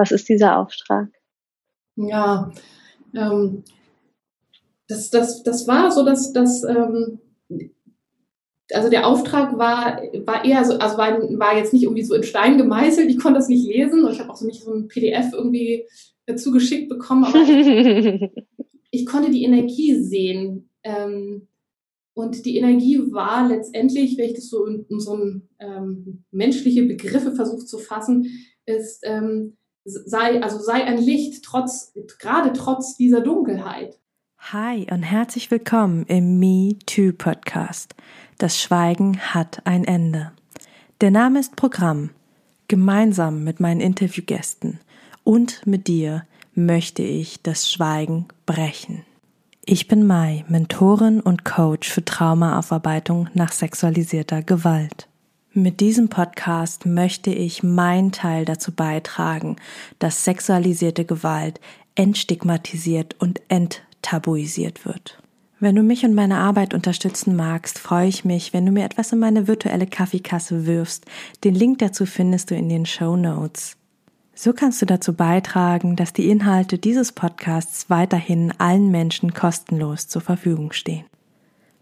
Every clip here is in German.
Was ist dieser Auftrag? Ja, ähm, das, das, das war so, dass das, ähm, also der Auftrag war, war eher so, also war, war jetzt nicht irgendwie so in Stein gemeißelt, ich konnte das nicht lesen und ich habe auch so nicht so ein PDF irgendwie zugeschickt bekommen, aber ich konnte die Energie sehen. Ähm, und die Energie war letztendlich, wenn ich das so in, in so ein, ähm, menschliche Begriffe versucht zu fassen, ist, ähm, sei, also sei ein Licht, trotz, gerade trotz dieser Dunkelheit. Hi und herzlich willkommen im Me Too Podcast. Das Schweigen hat ein Ende. Der Name ist Programm. Gemeinsam mit meinen Interviewgästen und mit dir möchte ich das Schweigen brechen. Ich bin Mai, Mentorin und Coach für Traumaaufarbeitung nach sexualisierter Gewalt. Mit diesem Podcast möchte ich meinen Teil dazu beitragen, dass sexualisierte Gewalt entstigmatisiert und enttabuisiert wird. Wenn du mich und meine Arbeit unterstützen magst, freue ich mich, wenn du mir etwas in meine virtuelle Kaffeekasse wirfst. Den Link dazu findest du in den Show Notes. So kannst du dazu beitragen, dass die Inhalte dieses Podcasts weiterhin allen Menschen kostenlos zur Verfügung stehen.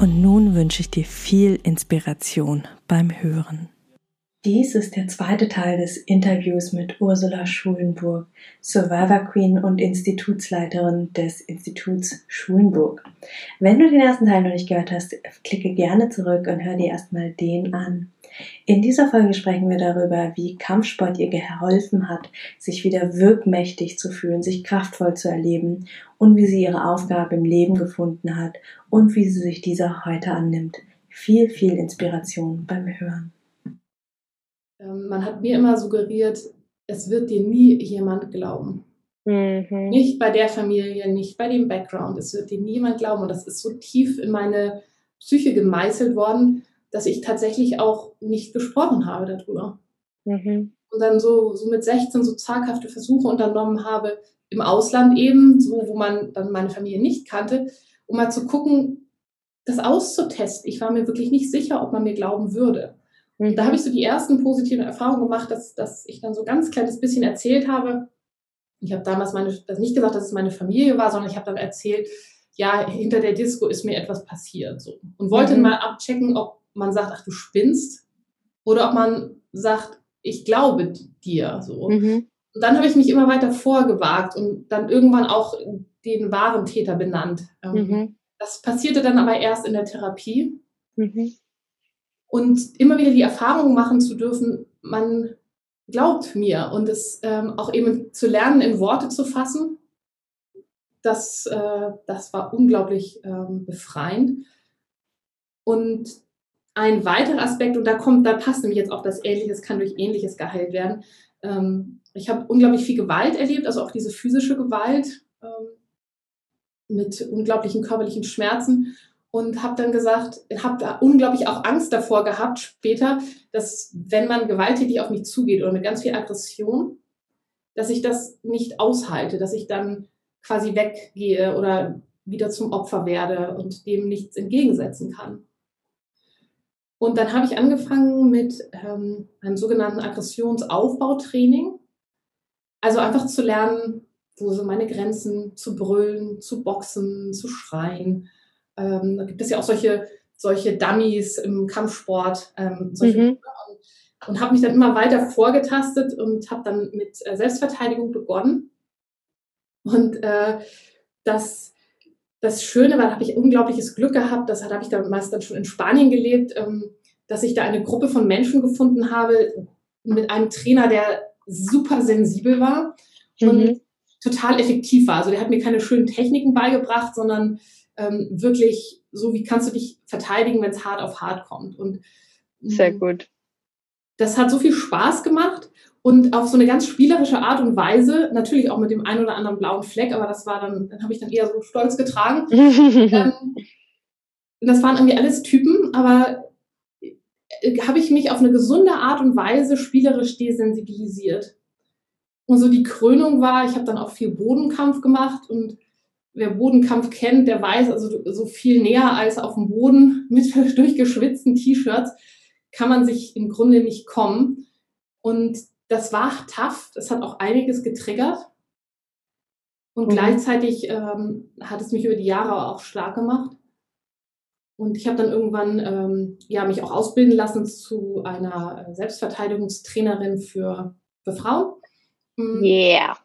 Und nun wünsche ich dir viel Inspiration beim Hören. Dies ist der zweite Teil des Interviews mit Ursula Schulenburg, Survivor Queen und Institutsleiterin des Instituts Schulenburg. Wenn du den ersten Teil noch nicht gehört hast, klicke gerne zurück und hör dir erstmal den an. In dieser Folge sprechen wir darüber, wie Kampfsport ihr geholfen hat, sich wieder wirkmächtig zu fühlen, sich kraftvoll zu erleben und wie sie ihre Aufgabe im Leben gefunden hat und wie sie sich dieser heute annimmt. Viel, viel Inspiration beim Hören. Ähm, man hat mir immer suggeriert, es wird dir nie jemand glauben. Mhm. Nicht bei der Familie, nicht bei dem Background. Es wird dir niemand glauben. Und das ist so tief in meine Psyche gemeißelt worden, dass ich tatsächlich auch nicht gesprochen habe darüber. Mhm. Und dann so, so mit 16 so zaghafte Versuche unternommen habe, im Ausland eben, so wo man dann meine Familie nicht kannte, um mal zu gucken, das auszutesten. Ich war mir wirklich nicht sicher, ob man mir glauben würde. Und da habe ich so die ersten positiven Erfahrungen gemacht, dass, dass ich dann so ganz kleines bisschen erzählt habe. Ich habe damals meine, das nicht gesagt, dass es meine Familie war, sondern ich habe dann erzählt, ja, hinter der Disco ist mir etwas passiert. So. Und wollte mhm. mal abchecken, ob man sagt, ach, du spinnst, oder ob man sagt, ich glaube dir. So. Mhm. Und dann habe ich mich immer weiter vorgewagt und dann irgendwann auch den wahren Täter benannt. Ähm, mhm. Das passierte dann aber erst in der Therapie. Mhm und immer wieder die Erfahrung machen zu dürfen, man glaubt mir und es ähm, auch eben zu lernen, in Worte zu fassen, das, äh, das war unglaublich ähm, befreiend. Und ein weiterer Aspekt, und da kommt, da passt nämlich jetzt auch das Ähnliches, kann durch Ähnliches geheilt werden. Ähm, ich habe unglaublich viel Gewalt erlebt, also auch diese physische Gewalt ähm, mit unglaublichen körperlichen Schmerzen und habe dann gesagt, habe da unglaublich auch Angst davor gehabt später, dass wenn man gewalttätig auf mich zugeht oder mit ganz viel Aggression, dass ich das nicht aushalte, dass ich dann quasi weggehe oder wieder zum Opfer werde und dem nichts entgegensetzen kann. Und dann habe ich angefangen mit ähm, einem sogenannten Aggressionsaufbautraining. Also einfach zu lernen, wo sind meine Grenzen, zu brüllen, zu boxen, zu schreien, ähm, da gibt es ja auch solche, solche Dummies im Kampfsport. Ähm, solche, mhm. Und, und habe mich dann immer weiter vorgetastet und habe dann mit äh, Selbstverteidigung begonnen. Und äh, das, das Schöne war, da habe ich unglaubliches Glück gehabt, das habe ich damals dann schon in Spanien gelebt, ähm, dass ich da eine Gruppe von Menschen gefunden habe mit einem Trainer, der super sensibel war und mhm. total effektiv war. Also der hat mir keine schönen Techniken beigebracht, sondern ähm, wirklich so, wie kannst du dich verteidigen, wenn es hart auf hart kommt. Und sehr mm, gut. Das hat so viel Spaß gemacht Und auf so eine ganz spielerische Art und Weise, natürlich auch mit dem einen oder anderen blauen Fleck, aber das war dann, dann habe ich dann eher so stolz getragen. ähm, das waren irgendwie alles Typen, aber habe ich mich auf eine gesunde Art und Weise spielerisch desensibilisiert. Und so die Krönung war, ich habe dann auch viel Bodenkampf gemacht und wer Bodenkampf kennt, der weiß, also so viel näher als auf dem Boden mit durchgeschwitzten T-Shirts kann man sich im Grunde nicht kommen. Und das war tough, das hat auch einiges getriggert. Und mhm. gleichzeitig ähm, hat es mich über die Jahre auch stark gemacht. Und ich habe dann irgendwann ähm, ja, mich auch ausbilden lassen zu einer äh, Selbstverteidigungstrainerin für, für Frauen. Mhm. Yeah.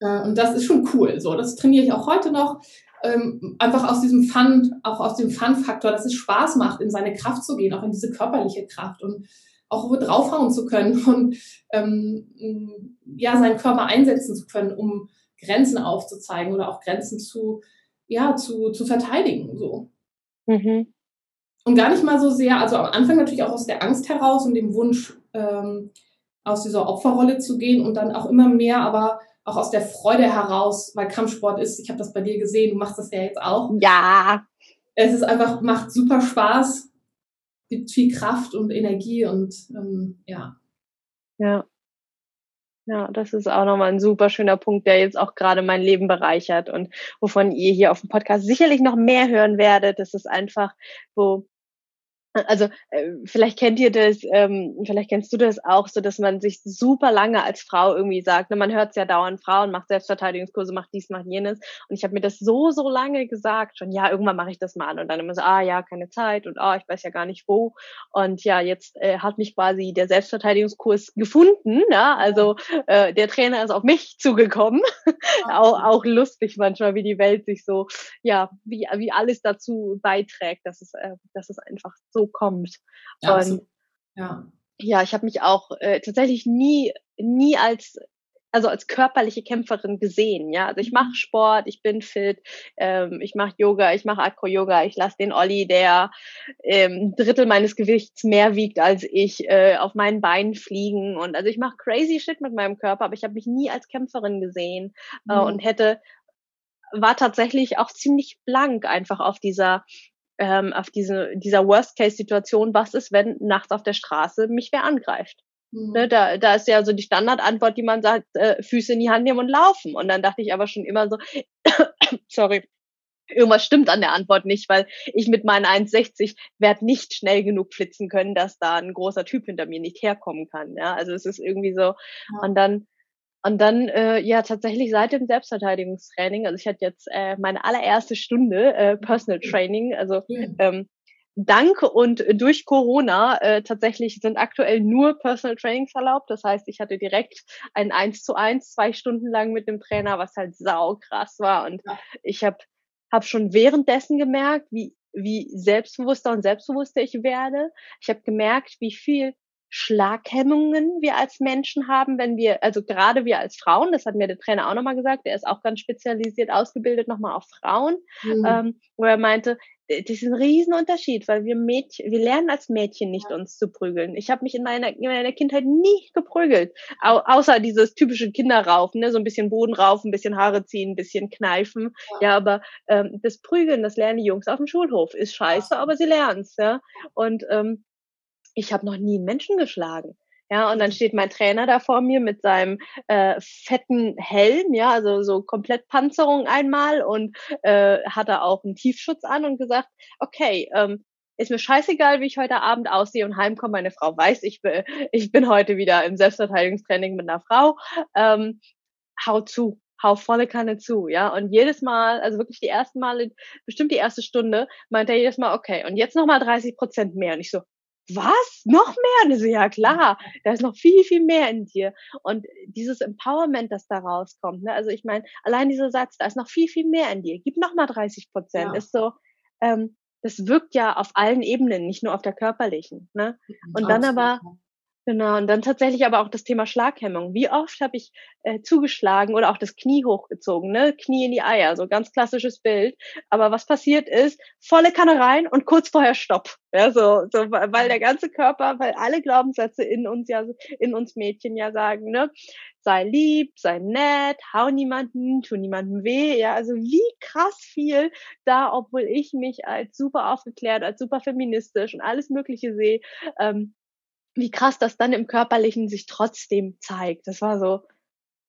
Äh, und das ist schon cool. So, das trainiere ich auch heute noch. Ähm, einfach aus diesem Fun, auch aus dem Fun-Faktor, dass es Spaß macht, in seine Kraft zu gehen, auch in diese körperliche Kraft und auch draufhauen zu können und ähm, ja, seinen Körper einsetzen zu können, um Grenzen aufzuzeigen oder auch Grenzen zu, ja, zu, zu verteidigen. So. Mhm. Und gar nicht mal so sehr, also am Anfang natürlich auch aus der Angst heraus und dem Wunsch, ähm, aus dieser Opferrolle zu gehen und dann auch immer mehr, aber auch aus der Freude heraus, weil Kampfsport ist, ich habe das bei dir gesehen, du machst das ja jetzt auch. Ja. Es ist einfach, macht super Spaß, gibt viel Kraft und Energie und ähm, ja. Ja. Ja, das ist auch nochmal ein super schöner Punkt, der jetzt auch gerade mein Leben bereichert und wovon ihr hier auf dem Podcast sicherlich noch mehr hören werdet. Das ist einfach, wo also äh, vielleicht kennt ihr das, ähm, vielleicht kennst du das auch, so dass man sich super lange als Frau irgendwie sagt, ne, man hört es ja dauernd, Frauen macht Selbstverteidigungskurse, macht dies, macht jenes. Und ich habe mir das so, so lange gesagt, schon ja, irgendwann mache ich das mal an und dann immer so, ah ja, keine Zeit und ah, ich weiß ja gar nicht wo. Und ja, jetzt äh, hat mich quasi der Selbstverteidigungskurs gefunden. Ne? Also äh, der Trainer ist auf mich zugekommen. auch, auch lustig manchmal, wie die Welt sich so, ja, wie, wie alles dazu beiträgt, dass es, äh, dass es einfach so kommt. Ja, und ja. ja, ich habe mich auch äh, tatsächlich nie, nie als also als körperliche Kämpferin gesehen, ja. Also ich mache mhm. Sport, ich bin fit, ähm, ich mache Yoga, ich mache Acro-Yoga, ich lasse den Olli, der ähm, Drittel meines Gewichts mehr wiegt als ich, äh, auf meinen Beinen fliegen und also ich mache crazy shit mit meinem Körper, aber ich habe mich nie als Kämpferin gesehen äh, mhm. und hätte war tatsächlich auch ziemlich blank einfach auf dieser ähm, auf diese, dieser Worst-Case-Situation, was ist, wenn nachts auf der Straße mich wer angreift? Mhm. Ne, da, da ist ja so die Standardantwort, die man sagt, äh, Füße in die Hand nehmen und laufen. Und dann dachte ich aber schon immer so, sorry, irgendwas stimmt an der Antwort nicht, weil ich mit meinen 1,60 werde nicht schnell genug flitzen können, dass da ein großer Typ hinter mir nicht herkommen kann. Ja, also es ist irgendwie so. Ja. Und dann und dann, äh, ja, tatsächlich seit dem Selbstverteidigungstraining, also ich hatte jetzt äh, meine allererste Stunde äh, Personal Training, also ähm, dank und durch Corona äh, tatsächlich sind aktuell nur Personal Trainings erlaubt. Das heißt, ich hatte direkt ein Eins zu eins zwei Stunden lang mit dem Trainer, was halt sau krass war. Und ja. ich habe hab schon währenddessen gemerkt, wie, wie selbstbewusster und selbstbewusster ich werde. Ich habe gemerkt, wie viel Schlaghemmungen wir als Menschen haben, wenn wir, also gerade wir als Frauen, das hat mir der Trainer auch nochmal gesagt, der ist auch ganz spezialisiert ausgebildet nochmal auf Frauen, mhm. ähm, wo er meinte, das ist ein Riesenunterschied, weil wir Mädchen, wir lernen als Mädchen nicht uns zu prügeln. Ich habe mich in meiner, in meiner Kindheit nie geprügelt, au außer dieses typische Kinderraufen, ne? so ein bisschen Boden raufen, ein bisschen Haare ziehen, ein bisschen kneifen. Ja, ja aber ähm, das Prügeln, das lernen die Jungs auf dem Schulhof, ist scheiße, aber sie lernen ja. Und ähm, ich habe noch nie einen Menschen geschlagen. Ja, und dann steht mein Trainer da vor mir mit seinem äh, fetten Helm, ja, also so komplett Panzerung einmal und äh, hatte auch einen Tiefschutz an und gesagt, okay, ähm, ist mir scheißegal, wie ich heute Abend aussehe und heimkomme. Meine Frau weiß, ich bin, ich bin heute wieder im Selbstverteidigungstraining mit einer Frau. Ähm, hau zu, hau volle Kanne zu, ja. Und jedes Mal, also wirklich die ersten Male, bestimmt die erste Stunde, meint er jedes Mal, okay, und jetzt nochmal 30 Prozent mehr. Und ich so, was? Noch mehr? Und so, ja klar, da ist noch viel, viel mehr in dir. Und dieses Empowerment, das da rauskommt, ne? also ich meine, allein dieser Satz, da ist noch viel, viel mehr in dir, gib noch mal 30 Prozent, ja. ist so, ähm, das wirkt ja auf allen Ebenen, nicht nur auf der körperlichen. Ne? Und dann aber Genau, und dann tatsächlich aber auch das Thema Schlaghemmung. Wie oft habe ich äh, zugeschlagen oder auch das Knie hochgezogen, ne? Knie in die Eier, so ganz klassisches Bild. Aber was passiert ist, volle Kanne rein und kurz vorher Stopp. Ja, so, so, weil der ganze Körper, weil alle Glaubenssätze in uns ja, in uns Mädchen ja sagen, ne? Sei lieb, sei nett, hau niemanden, tu niemandem weh. Ja, also wie krass viel da, obwohl ich mich als super aufgeklärt, als super feministisch und alles Mögliche sehe, ähm, wie krass das dann im Körperlichen sich trotzdem zeigt. Das war so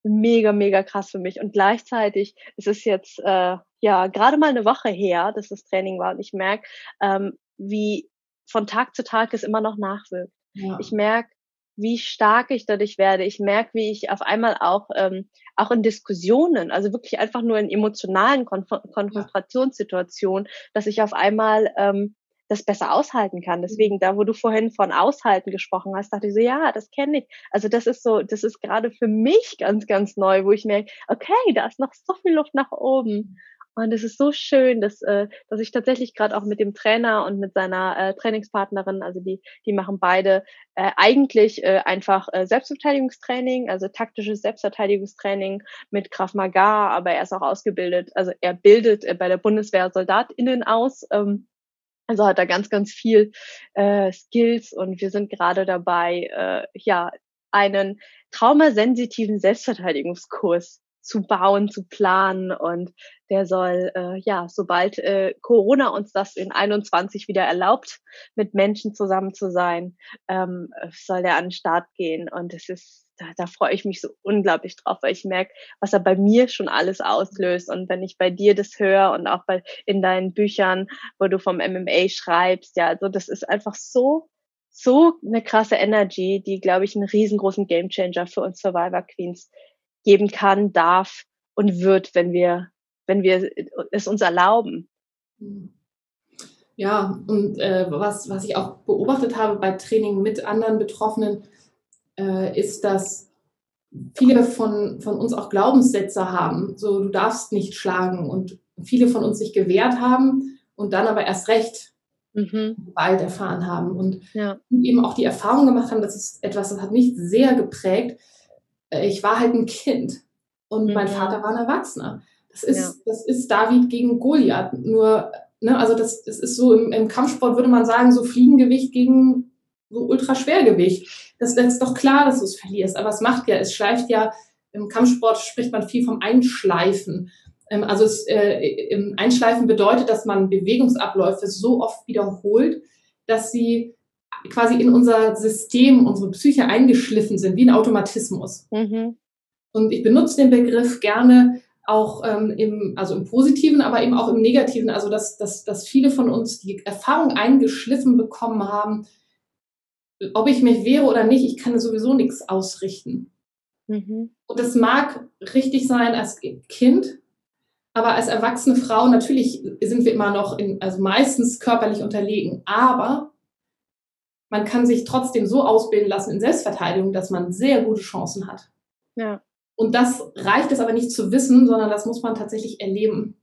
mega, mega krass für mich. Und gleichzeitig ist es jetzt äh, ja gerade mal eine Woche her, dass das Training war und ich merke, ähm, wie von Tag zu Tag es immer noch nachwirkt. Ja. Ich merke, wie stark ich dadurch werde. Ich merke, wie ich auf einmal auch ähm, auch in Diskussionen, also wirklich einfach nur in emotionalen Konf Konfrontationssituationen, dass ich auf einmal ähm, das besser aushalten kann. Deswegen, mhm. da wo du vorhin von Aushalten gesprochen hast, dachte ich so, ja, das kenne ich. Also das ist so, das ist gerade für mich ganz, ganz neu, wo ich merke, okay, da ist noch so viel Luft nach oben. Und es ist so schön, dass, äh, dass ich tatsächlich gerade auch mit dem Trainer und mit seiner äh, Trainingspartnerin, also die, die machen beide äh, eigentlich äh, einfach äh, Selbstverteidigungstraining, also taktisches Selbstverteidigungstraining mit Krav Maga, aber er ist auch ausgebildet, also er bildet äh, bei der Bundeswehr SoldatInnen aus. Ähm, also hat er ganz, ganz viel äh, Skills und wir sind gerade dabei, äh, ja, einen traumasensitiven Selbstverteidigungskurs zu bauen, zu planen und der soll äh, ja, sobald äh, Corona uns das in 21 wieder erlaubt, mit Menschen zusammen zu sein, ähm, soll der an den Start gehen und es ist da, da freue ich mich so unglaublich drauf, weil ich merke, was er bei mir schon alles auslöst. Und wenn ich bei dir das höre und auch bei in deinen Büchern, wo du vom MMA schreibst, ja, also das ist einfach so, so eine krasse Energy, die, glaube ich, einen riesengroßen Gamechanger für uns Survivor Queens geben kann, darf und wird, wenn wir, wenn wir es uns erlauben. Ja, und äh, was, was ich auch beobachtet habe bei Training mit anderen Betroffenen, äh, ist, dass viele von, von uns auch Glaubenssätze haben, so du darfst nicht schlagen und viele von uns sich gewehrt haben und dann aber erst recht mhm. bald erfahren haben und ja. eben auch die Erfahrung gemacht haben, das ist etwas, das hat mich sehr geprägt. Äh, ich war halt ein Kind und mhm. mein Vater war ein Erwachsener. Das ist, ja. das ist David gegen Goliath. Nur, ne, also das, das ist so im, im Kampfsport würde man sagen, so Fliegengewicht gegen so Ultraschwergewicht. Das ist doch klar, dass du es verlierst. Aber es macht ja, es schleift ja, im Kampfsport spricht man viel vom Einschleifen. Ähm, also es, äh, Einschleifen bedeutet, dass man Bewegungsabläufe so oft wiederholt, dass sie quasi in unser System, unsere Psyche eingeschliffen sind, wie ein Automatismus. Mhm. Und ich benutze den Begriff gerne auch ähm, im, also im Positiven, aber eben auch im Negativen. Also dass, dass, dass viele von uns die Erfahrung eingeschliffen bekommen haben, ob ich mich wehre oder nicht, ich kann sowieso nichts ausrichten. Mhm. Und das mag richtig sein als Kind, aber als erwachsene Frau, natürlich sind wir immer noch in, also meistens körperlich unterlegen, aber man kann sich trotzdem so ausbilden lassen in Selbstverteidigung, dass man sehr gute Chancen hat. Ja. Und das reicht es aber nicht zu wissen, sondern das muss man tatsächlich erleben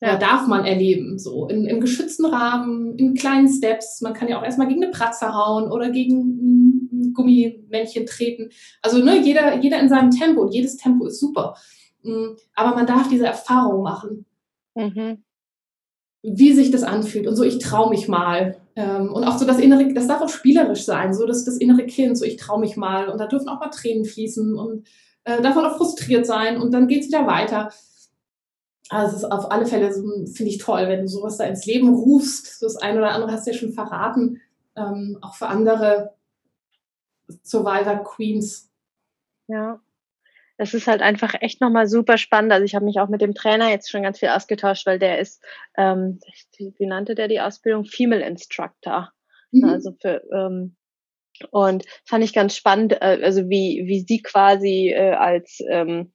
ja. darf man erleben, so in, im geschützten Rahmen, in kleinen Steps. Man kann ja auch erstmal gegen eine Pratze hauen oder gegen ein Gummimännchen treten. Also ne, jeder, jeder in seinem Tempo und jedes Tempo ist super. Mm, aber man darf diese Erfahrung machen, mhm. wie sich das anfühlt. Und so, ich traue mich mal. Ähm, und auch so das innere, das darf auch spielerisch sein, so das, das innere Kind, so ich traue mich mal. Und da dürfen auch mal Tränen fließen und äh, darf man auch frustriert sein und dann geht's wieder weiter. Also es ist auf alle Fälle, so, finde ich toll, wenn du sowas da ins Leben rufst. Das eine oder andere hast du ja schon verraten, ähm, auch für andere Survivor Queens. Ja, es ist halt einfach echt nochmal super spannend. Also ich habe mich auch mit dem Trainer jetzt schon ganz viel ausgetauscht, weil der ist, ähm, wie nannte der die Ausbildung? Female Instructor. Mhm. Also für ähm, und fand ich ganz spannend, äh, also wie wie sie quasi äh, als ähm,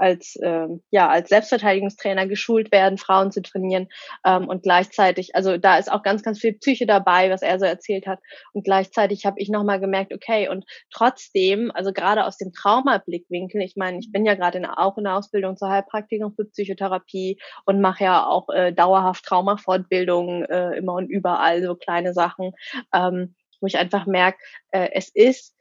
als ähm, ja als Selbstverteidigungstrainer geschult werden, Frauen zu trainieren ähm, und gleichzeitig, also da ist auch ganz ganz viel Psyche dabei, was er so erzählt hat. Und gleichzeitig habe ich noch mal gemerkt, okay und trotzdem, also gerade aus dem Traumablickwinkel, ich meine, ich bin ja gerade in, auch in der Ausbildung zur Heilpraktikerin für Psychotherapie und mache ja auch äh, dauerhaft Traumafortbildungen äh, immer und überall so kleine Sachen, ähm, wo ich einfach merke, äh, es ist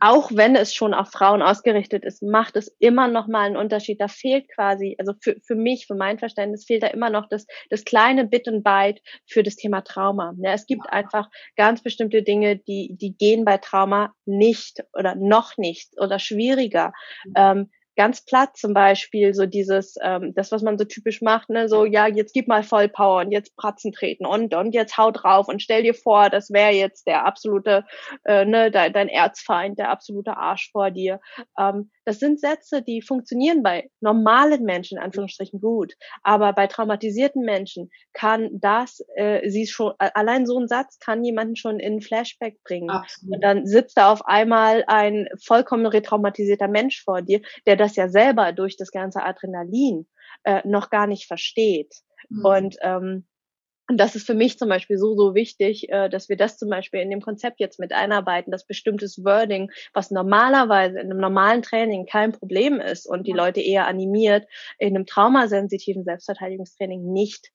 auch wenn es schon auf Frauen ausgerichtet ist, macht es immer noch mal einen Unterschied. Da fehlt quasi, also für, für mich, für mein Verständnis, fehlt da immer noch das, das kleine Bit und Byte für das Thema Trauma. Ja, es gibt einfach ganz bestimmte Dinge, die, die gehen bei Trauma nicht oder noch nicht oder schwieriger. Mhm. Ähm, ganz platt zum Beispiel, so dieses, ähm, das, was man so typisch macht, ne, so, ja, jetzt gib mal Vollpower und jetzt Pratzen treten und, und jetzt hau drauf und stell dir vor, das wäre jetzt der absolute, äh, ne, dein, dein Erzfeind, der absolute Arsch vor dir. Ähm, das sind Sätze, die funktionieren bei normalen Menschen, in Anführungsstrichen, gut. Aber bei traumatisierten Menschen kann das, äh, sie schon, allein so ein Satz kann jemanden schon in ein Flashback bringen. Absolut. Und dann sitzt da auf einmal ein vollkommen retraumatisierter Mensch vor dir, der das ja selber durch das ganze Adrenalin äh, noch gar nicht versteht. Mhm. Und ähm, und das ist für mich zum Beispiel so, so wichtig, äh, dass wir das zum Beispiel in dem Konzept jetzt mit einarbeiten, dass bestimmtes Wording, was normalerweise in einem normalen Training kein Problem ist und die Leute eher animiert, in einem traumasensitiven Selbstverteidigungstraining nicht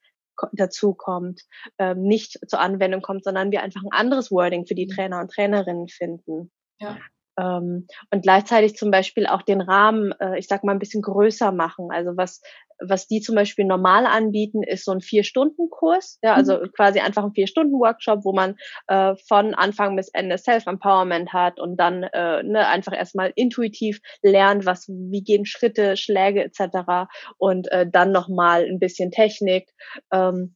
dazu kommt, ähm, nicht zur Anwendung kommt, sondern wir einfach ein anderes Wording für die mhm. Trainer und Trainerinnen finden. Ja. Ähm, und gleichzeitig zum Beispiel auch den Rahmen, äh, ich sag mal, ein bisschen größer machen. Also was, was die zum Beispiel normal anbieten, ist so ein Vier-Stunden-Kurs, ja, also mhm. quasi einfach ein Vier-Stunden-Workshop, wo man äh, von Anfang bis Ende Self-Empowerment hat und dann äh, ne, einfach erstmal intuitiv lernt, was, wie gehen Schritte, Schläge etc. und äh, dann nochmal ein bisschen Technik. Ähm,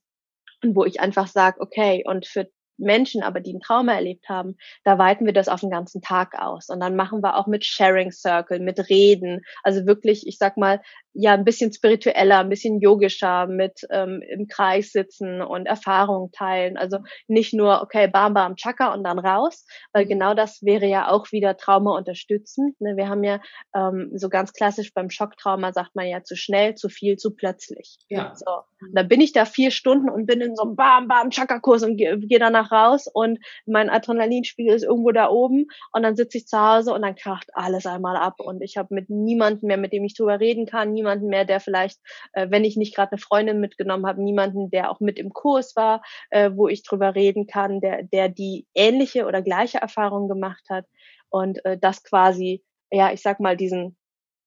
wo ich einfach sage, okay, und für Menschen aber, die ein Trauma erlebt haben, da weiten wir das auf den ganzen Tag aus. Und dann machen wir auch mit Sharing Circle, mit Reden. Also wirklich, ich sag mal, ja ein bisschen spiritueller, ein bisschen yogischer, mit ähm, im Kreis sitzen und Erfahrungen teilen. Also nicht nur, okay, bam, bam, chaka und dann raus, weil mhm. genau das wäre ja auch wieder Trauma unterstützend. Ne? Wir haben ja ähm, so ganz klassisch beim Schocktrauma sagt man ja zu schnell, zu viel, zu plötzlich. Ja. So. Und dann bin ich da vier Stunden und bin in so einem bam, bam, chaka-Kurs und gehe geh danach raus und mein Adrenalinspiegel ist irgendwo da oben und dann sitze ich zu Hause und dann kracht alles einmal ab und ich habe mit niemandem mehr, mit dem ich drüber reden kann, niemanden mehr, der vielleicht, äh, wenn ich nicht gerade eine Freundin mitgenommen habe, niemanden, der auch mit im Kurs war, äh, wo ich drüber reden kann, der, der die ähnliche oder gleiche Erfahrung gemacht hat. Und äh, das quasi, ja, ich sag mal, diesen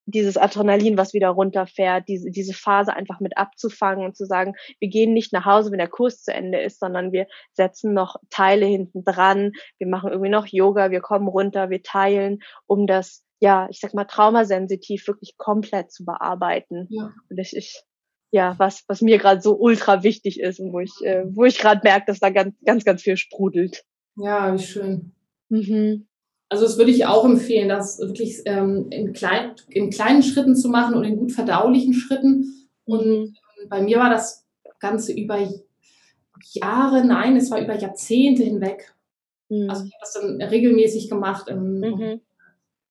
dieses Adrenalin, was wieder runterfährt, diese, diese Phase einfach mit abzufangen und zu sagen, wir gehen nicht nach Hause, wenn der Kurs zu Ende ist, sondern wir setzen noch Teile hinten dran, wir machen irgendwie noch Yoga, wir kommen runter, wir teilen, um das ja, ich sag mal, traumasensitiv wirklich komplett zu bearbeiten. Ja. Und das ist ja was, was mir gerade so ultra wichtig ist und wo ich, äh, wo ich gerade merke, dass da ganz, ganz, ganz viel sprudelt. Ja, wie schön. Mhm. Also das würde ich auch empfehlen, das wirklich ähm, in, klein, in kleinen Schritten zu machen und in gut verdaulichen Schritten. Und mhm. bei mir war das Ganze über Jahre, nein, es war über Jahrzehnte hinweg. Mhm. Also ich habe das dann regelmäßig gemacht. Ähm, mhm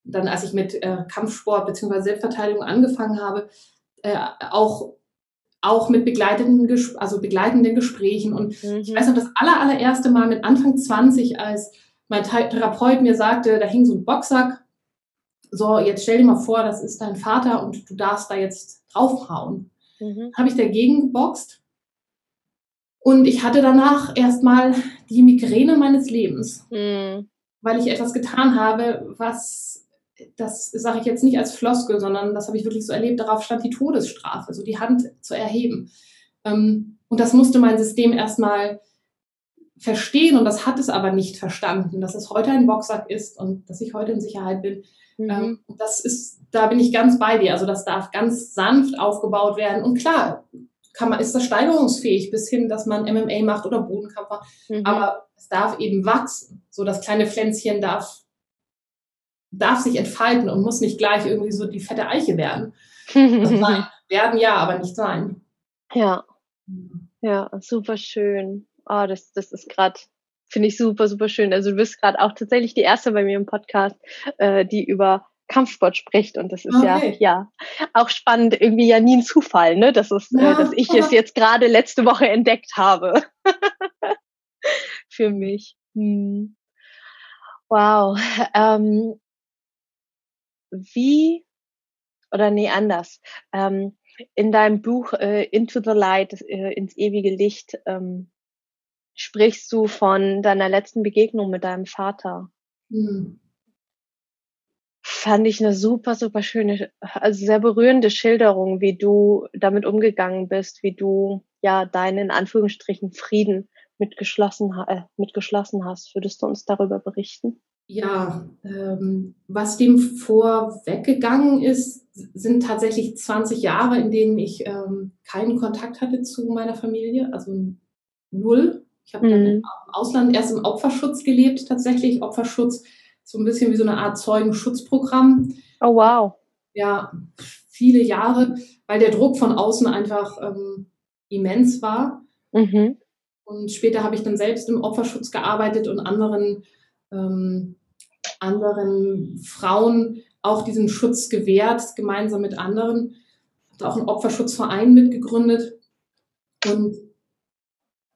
dann, als ich mit äh, Kampfsport bzw. Selbstverteidigung angefangen habe, äh, auch auch mit begleitenden, also begleitenden Gesprächen. Und mhm. ich weiß noch, das aller, allererste Mal mit Anfang 20, als mein Therapeut mir sagte, da hing so ein Boxsack. So, jetzt stell dir mal vor, das ist dein Vater und du darfst da jetzt draufhauen. Mhm. Habe ich dagegen geboxt. Und ich hatte danach erstmal die Migräne meines Lebens, mhm. weil ich etwas getan habe, was das sage ich jetzt nicht als Floskel, sondern das habe ich wirklich so erlebt, darauf stand die Todesstrafe, also die Hand zu erheben. Ähm, und das musste mein System erstmal verstehen und das hat es aber nicht verstanden, dass es heute ein Boxsack ist und dass ich heute in Sicherheit bin. Mhm. Ähm, das ist, da bin ich ganz bei dir. Also das darf ganz sanft aufgebaut werden. Und klar, kann man, ist das steigerungsfähig bis hin, dass man MMA macht oder Bodenkampf macht. Mhm. Aber es darf eben wachsen. So das kleine Pflänzchen darf darf sich entfalten und muss nicht gleich irgendwie so die fette Eiche werden. sein. Werden ja, aber nicht sein. Ja. Ja, super schön. Oh, das, das ist gerade, finde ich super, super schön. Also du bist gerade auch tatsächlich die erste bei mir im Podcast, äh, die über Kampfsport spricht und das ist okay. ja ja auch spannend irgendwie ja nie ein Zufall ne das ist ja. äh, dass ich es jetzt gerade letzte Woche entdeckt habe für mich hm. wow ähm, wie, oder nee, anders, ähm, in deinem Buch äh, Into the Light, äh, ins ewige Licht, ähm, sprichst du von deiner letzten Begegnung mit deinem Vater. Mhm. fand ich eine super, super schöne, also sehr berührende Schilderung, wie du damit umgegangen bist, wie du ja deinen in Anführungsstrichen Frieden mitgeschlossen, äh, mitgeschlossen hast. Würdest du uns darüber berichten? Ja, ähm, was dem vorweggegangen ist, sind tatsächlich 20 Jahre, in denen ich ähm, keinen Kontakt hatte zu meiner Familie, also null. Ich habe mhm. im Ausland erst im Opferschutz gelebt, tatsächlich. Opferschutz, so ein bisschen wie so eine Art Zeugenschutzprogramm. Oh, wow. Ja, viele Jahre, weil der Druck von außen einfach ähm, immens war. Mhm. Und später habe ich dann selbst im Opferschutz gearbeitet und anderen, ähm, anderen Frauen auch diesen Schutz gewährt, gemeinsam mit anderen. Habe auch einen Opferschutzverein mitgegründet. Und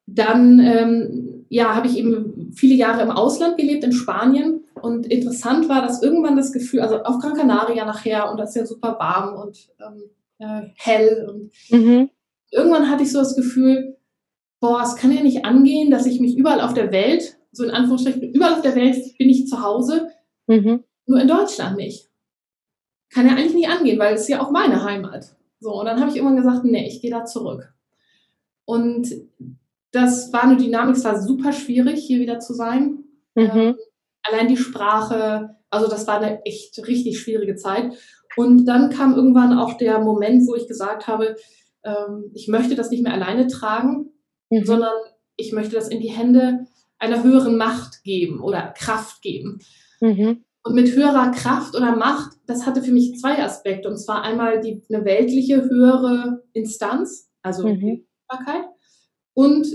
dann ähm, ja, habe ich eben viele Jahre im Ausland gelebt, in Spanien. Und interessant war, dass irgendwann das Gefühl, also auf Gran Canaria nachher, und das ist ja super warm und ähm, äh, hell. Und mhm. irgendwann hatte ich so das Gefühl, boah, es kann ja nicht angehen, dass ich mich überall auf der Welt, so in Anführungsstrichen, überall auf der Welt bin ich zu Hause, mhm. nur in Deutschland nicht. Kann ja eigentlich nicht angehen, weil es ja auch meine Heimat. So, und dann habe ich irgendwann gesagt, nee, ich gehe da zurück. Und das war eine Dynamik, es war super schwierig, hier wieder zu sein. Mhm. Ähm, allein die Sprache, also das war eine echt richtig schwierige Zeit. Und dann kam irgendwann auch der Moment, wo ich gesagt habe, ähm, ich möchte das nicht mehr alleine tragen, mhm. sondern ich möchte das in die Hände einer höheren Macht geben oder Kraft geben. Mhm. Und mit höherer Kraft oder Macht, das hatte für mich zwei Aspekte. Und zwar einmal die, eine weltliche höhere Instanz, also mhm. Und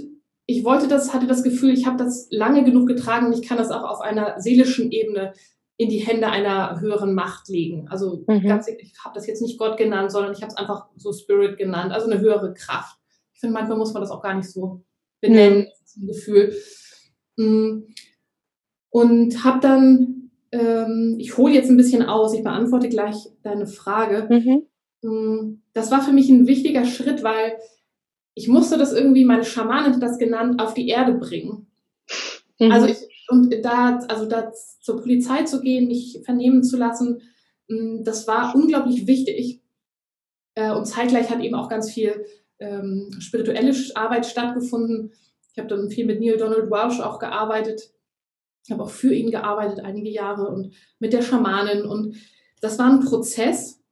ich wollte das, hatte das Gefühl, ich habe das lange genug getragen und ich kann das auch auf einer seelischen Ebene in die Hände einer höheren Macht legen. Also mhm. ganz, ich habe das jetzt nicht Gott genannt, sondern ich habe es einfach so Spirit genannt, also eine höhere Kraft. Ich finde, manchmal muss man das auch gar nicht so benennen, mhm. ein Gefühl. Und habe dann, ähm, ich hole jetzt ein bisschen aus, ich beantworte gleich deine Frage. Mhm. Mm. Das war für mich ein wichtiger Schritt, weil ich musste das irgendwie, meine Schamanin hat das genannt, auf die Erde bringen. Mhm. Also ich, und da, also da zur Polizei zu gehen, mich vernehmen zu lassen, mm, das war unglaublich wichtig. Äh, und zeitgleich hat eben auch ganz viel ähm, spirituelle Arbeit stattgefunden. Ich habe dann viel mit Neil Donald Walsh auch gearbeitet. Ich habe auch für ihn gearbeitet einige Jahre und mit der Schamanin. Und das war ein Prozess,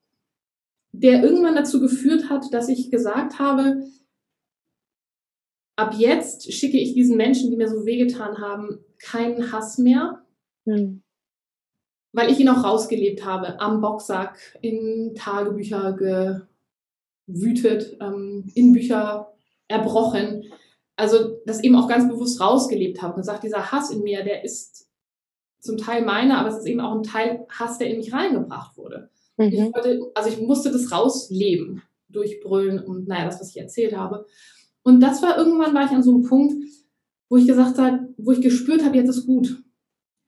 der irgendwann dazu geführt hat, dass ich gesagt habe, ab jetzt schicke ich diesen Menschen, die mir so wehgetan haben, keinen Hass mehr, hm. weil ich ihn auch rausgelebt habe, am Boxsack, in Tagebücher gewütet, ähm, in Bücher erbrochen. Also das eben auch ganz bewusst rausgelebt habe und gesagt, dieser Hass in mir, der ist zum Teil meiner, aber es ist eben auch ein Teil Hass, der in mich reingebracht wurde. Mhm. Ich wollte, also ich musste das rausleben, durchbrüllen und naja, das, was ich erzählt habe. Und das war irgendwann, war ich an so einem Punkt, wo ich gesagt habe, wo ich gespürt habe, jetzt ist gut.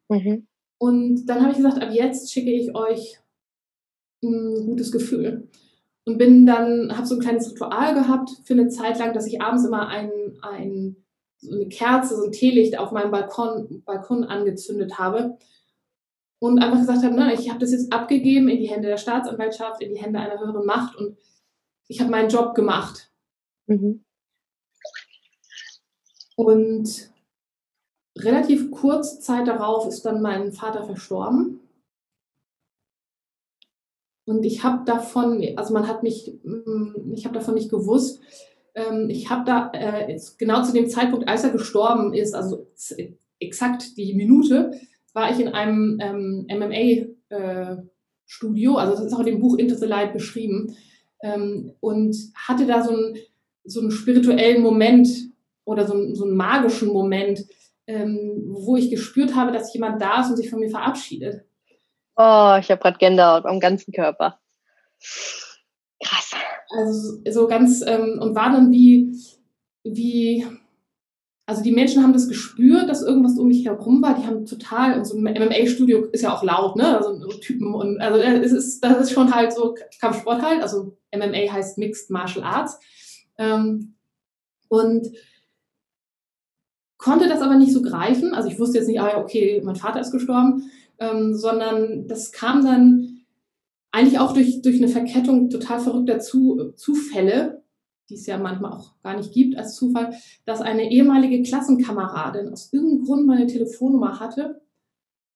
Mhm. Und dann habe ich gesagt, ab jetzt schicke ich euch ein gutes Gefühl. Und bin dann, habe so ein kleines Ritual gehabt für eine Zeit lang, dass ich abends immer ein, ein, so eine Kerze, so ein Teelicht auf meinem Balkon, Balkon angezündet habe. Und einfach gesagt habe, ne, ich habe das jetzt abgegeben in die Hände der Staatsanwaltschaft, in die Hände einer höheren Macht und ich habe meinen Job gemacht. Mhm. Und relativ kurz Zeit darauf ist dann mein Vater verstorben. Und ich habe davon, also man hat mich, mm, ich habe davon nicht gewusst. Ähm, ich habe da äh, genau zu dem Zeitpunkt, als er gestorben ist, also exakt die Minute, war ich in einem ähm, MMA-Studio, äh, also das ist auch in dem Buch Into the Light beschrieben, ähm, und hatte da so einen, so einen spirituellen Moment oder so, so einen magischen Moment, ähm, wo ich gespürt habe, dass jemand da ist und sich von mir verabschiedet. Oh, ich habe gerade Gänsehaut am ganzen Körper. Krass. Also so ganz ähm, und war dann wie, wie, also die Menschen haben das gespürt, dass irgendwas um mich herum war. Die haben total, und so ein MMA-Studio ist ja auch laut, ne? Also so Typen und also äh, es ist, das ist schon halt so Kampfsport halt. Also MMA heißt Mixed Martial Arts. Ähm, und konnte das aber nicht so greifen. Also ich wusste jetzt nicht, ah, okay, mein Vater ist gestorben. Ähm, sondern das kam dann eigentlich auch durch, durch eine Verkettung total verrückter Zu, Zufälle, die es ja manchmal auch gar nicht gibt als Zufall, dass eine ehemalige Klassenkameradin aus irgendeinem Grund meine Telefonnummer hatte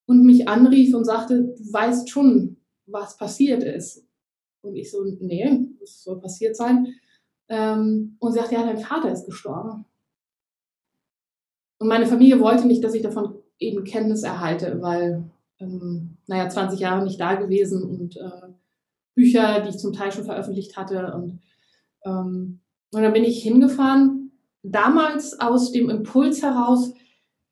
und mich anrief und sagte, du weißt schon, was passiert ist. Und ich so, nee, das soll passiert sein. Ähm, und sie sagte, ja, dein Vater ist gestorben. Und meine Familie wollte nicht, dass ich davon eben Kenntnis erhalte, weil, ähm, naja, 20 Jahre nicht da gewesen und äh, Bücher, die ich zum Teil schon veröffentlicht hatte. Und, ähm, und dann bin ich hingefahren, damals aus dem Impuls heraus,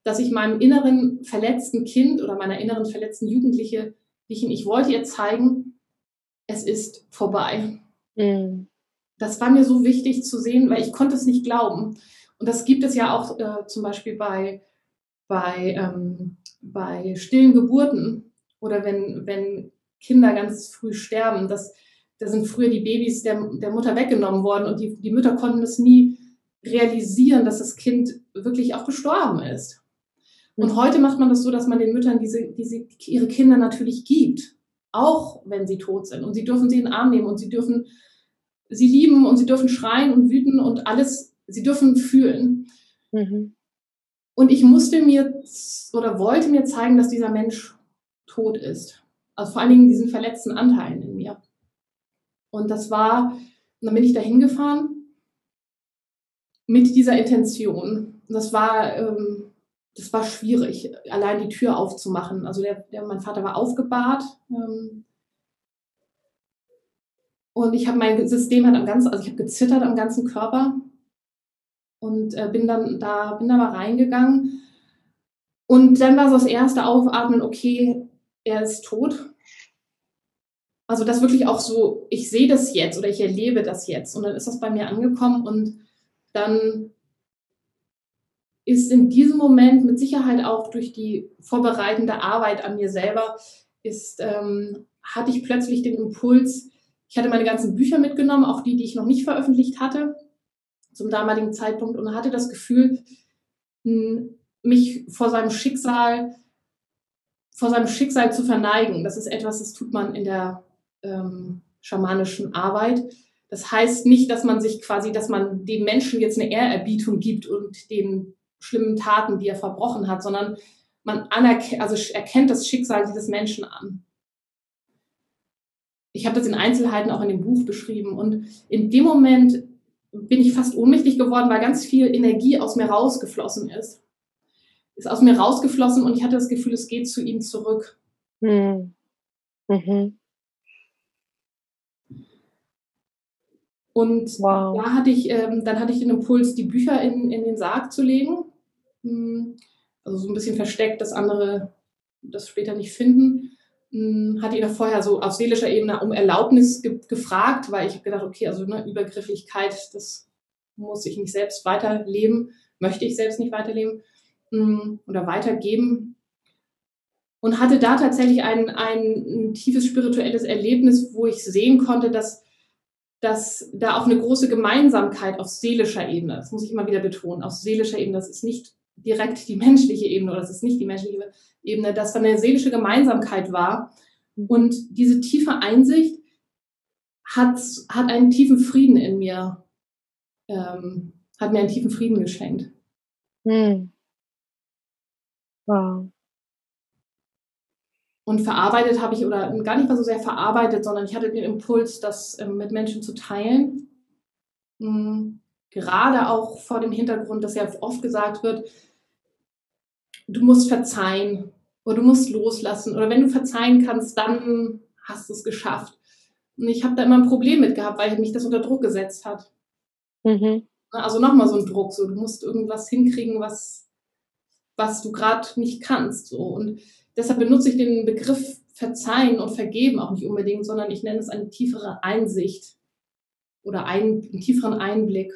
dass ich meinem inneren verletzten Kind oder meiner inneren verletzten Jugendliche, ich wollte ihr zeigen, es ist vorbei. Mhm. Das war mir so wichtig zu sehen, weil ich konnte es nicht glauben. Und das gibt es ja auch äh, zum Beispiel bei, bei, ähm, bei stillen Geburten oder wenn, wenn Kinder ganz früh sterben. Das, da sind früher die Babys der, der Mutter weggenommen worden und die, die Mütter konnten es nie realisieren, dass das Kind wirklich auch gestorben ist. Und mhm. heute macht man das so, dass man den Müttern diese, diese, ihre Kinder natürlich gibt, auch wenn sie tot sind. Und sie dürfen sie in den Arm nehmen und sie dürfen sie lieben und sie dürfen schreien und wüten und alles, sie dürfen fühlen. Mhm. Und ich musste mir oder wollte mir zeigen, dass dieser Mensch tot ist. Also vor allen Dingen diesen verletzten Anteilen in mir. Und das war, und dann bin ich da hingefahren mit dieser Intention. Und das war, ähm, das war schwierig, allein die Tür aufzumachen. Also der, der mein Vater war aufgebahrt. Ähm, und ich habe mein System halt am ganzen, also ich habe gezittert am ganzen Körper und äh, bin dann da, bin da mal reingegangen. Und dann war so das erste Aufatmen, okay, er ist tot. Also das wirklich auch so, ich sehe das jetzt oder ich erlebe das jetzt. Und dann ist das bei mir angekommen und dann ist in diesem Moment mit Sicherheit auch durch die vorbereitende Arbeit an mir selber, ist, ähm, hatte ich plötzlich den Impuls, ich hatte meine ganzen Bücher mitgenommen, auch die, die ich noch nicht veröffentlicht hatte zum damaligen Zeitpunkt und hatte das Gefühl, mich vor seinem Schicksal, vor seinem Schicksal zu verneigen. Das ist etwas, das tut man in der ähm, schamanischen Arbeit. Das heißt nicht, dass man sich quasi, dass man dem Menschen jetzt eine Ehrerbietung gibt und den schlimmen Taten, die er verbrochen hat, sondern man also erkennt das Schicksal dieses Menschen an ich habe das in Einzelheiten auch in dem Buch beschrieben. Und in dem Moment bin ich fast ohnmächtig geworden, weil ganz viel Energie aus mir rausgeflossen ist. Ist aus mir rausgeflossen und ich hatte das Gefühl, es geht zu ihm zurück. Hm. Mhm. Und wow. da hatte ich, ähm, dann hatte ich den Impuls, die Bücher in, in den Sarg zu legen. Hm. Also so ein bisschen versteckt, dass andere das später nicht finden. Hm, hatte ihn vorher so auf seelischer Ebene um Erlaubnis ge gefragt, weil ich habe gedacht, okay, also ne, Übergrifflichkeit, das muss ich nicht selbst weiterleben, möchte ich selbst nicht weiterleben hm, oder weitergeben. Und hatte da tatsächlich ein, ein, ein tiefes spirituelles Erlebnis, wo ich sehen konnte, dass, dass da auch eine große Gemeinsamkeit auf seelischer Ebene, das muss ich immer wieder betonen, auf seelischer Ebene, das ist nicht direkt die menschliche Ebene oder das ist nicht die menschliche Ebene, dass da eine seelische Gemeinsamkeit war. Und diese tiefe Einsicht hat, hat einen tiefen Frieden in mir, ähm, hat mir einen tiefen Frieden geschenkt. Hm. Wow. Und verarbeitet habe ich, oder gar nicht mal so sehr verarbeitet, sondern ich hatte den Impuls, das ähm, mit Menschen zu teilen. Mhm. Gerade auch vor dem Hintergrund, dass ja oft gesagt wird, du musst verzeihen oder du musst loslassen oder wenn du verzeihen kannst, dann hast du es geschafft. Und ich habe da immer ein Problem mit gehabt, weil mich das unter Druck gesetzt hat. Mhm. Also nochmal so ein Druck, so du musst irgendwas hinkriegen, was, was du gerade nicht kannst. So. Und deshalb benutze ich den Begriff Verzeihen und Vergeben auch nicht unbedingt, sondern ich nenne es eine tiefere Einsicht oder einen, einen tieferen Einblick,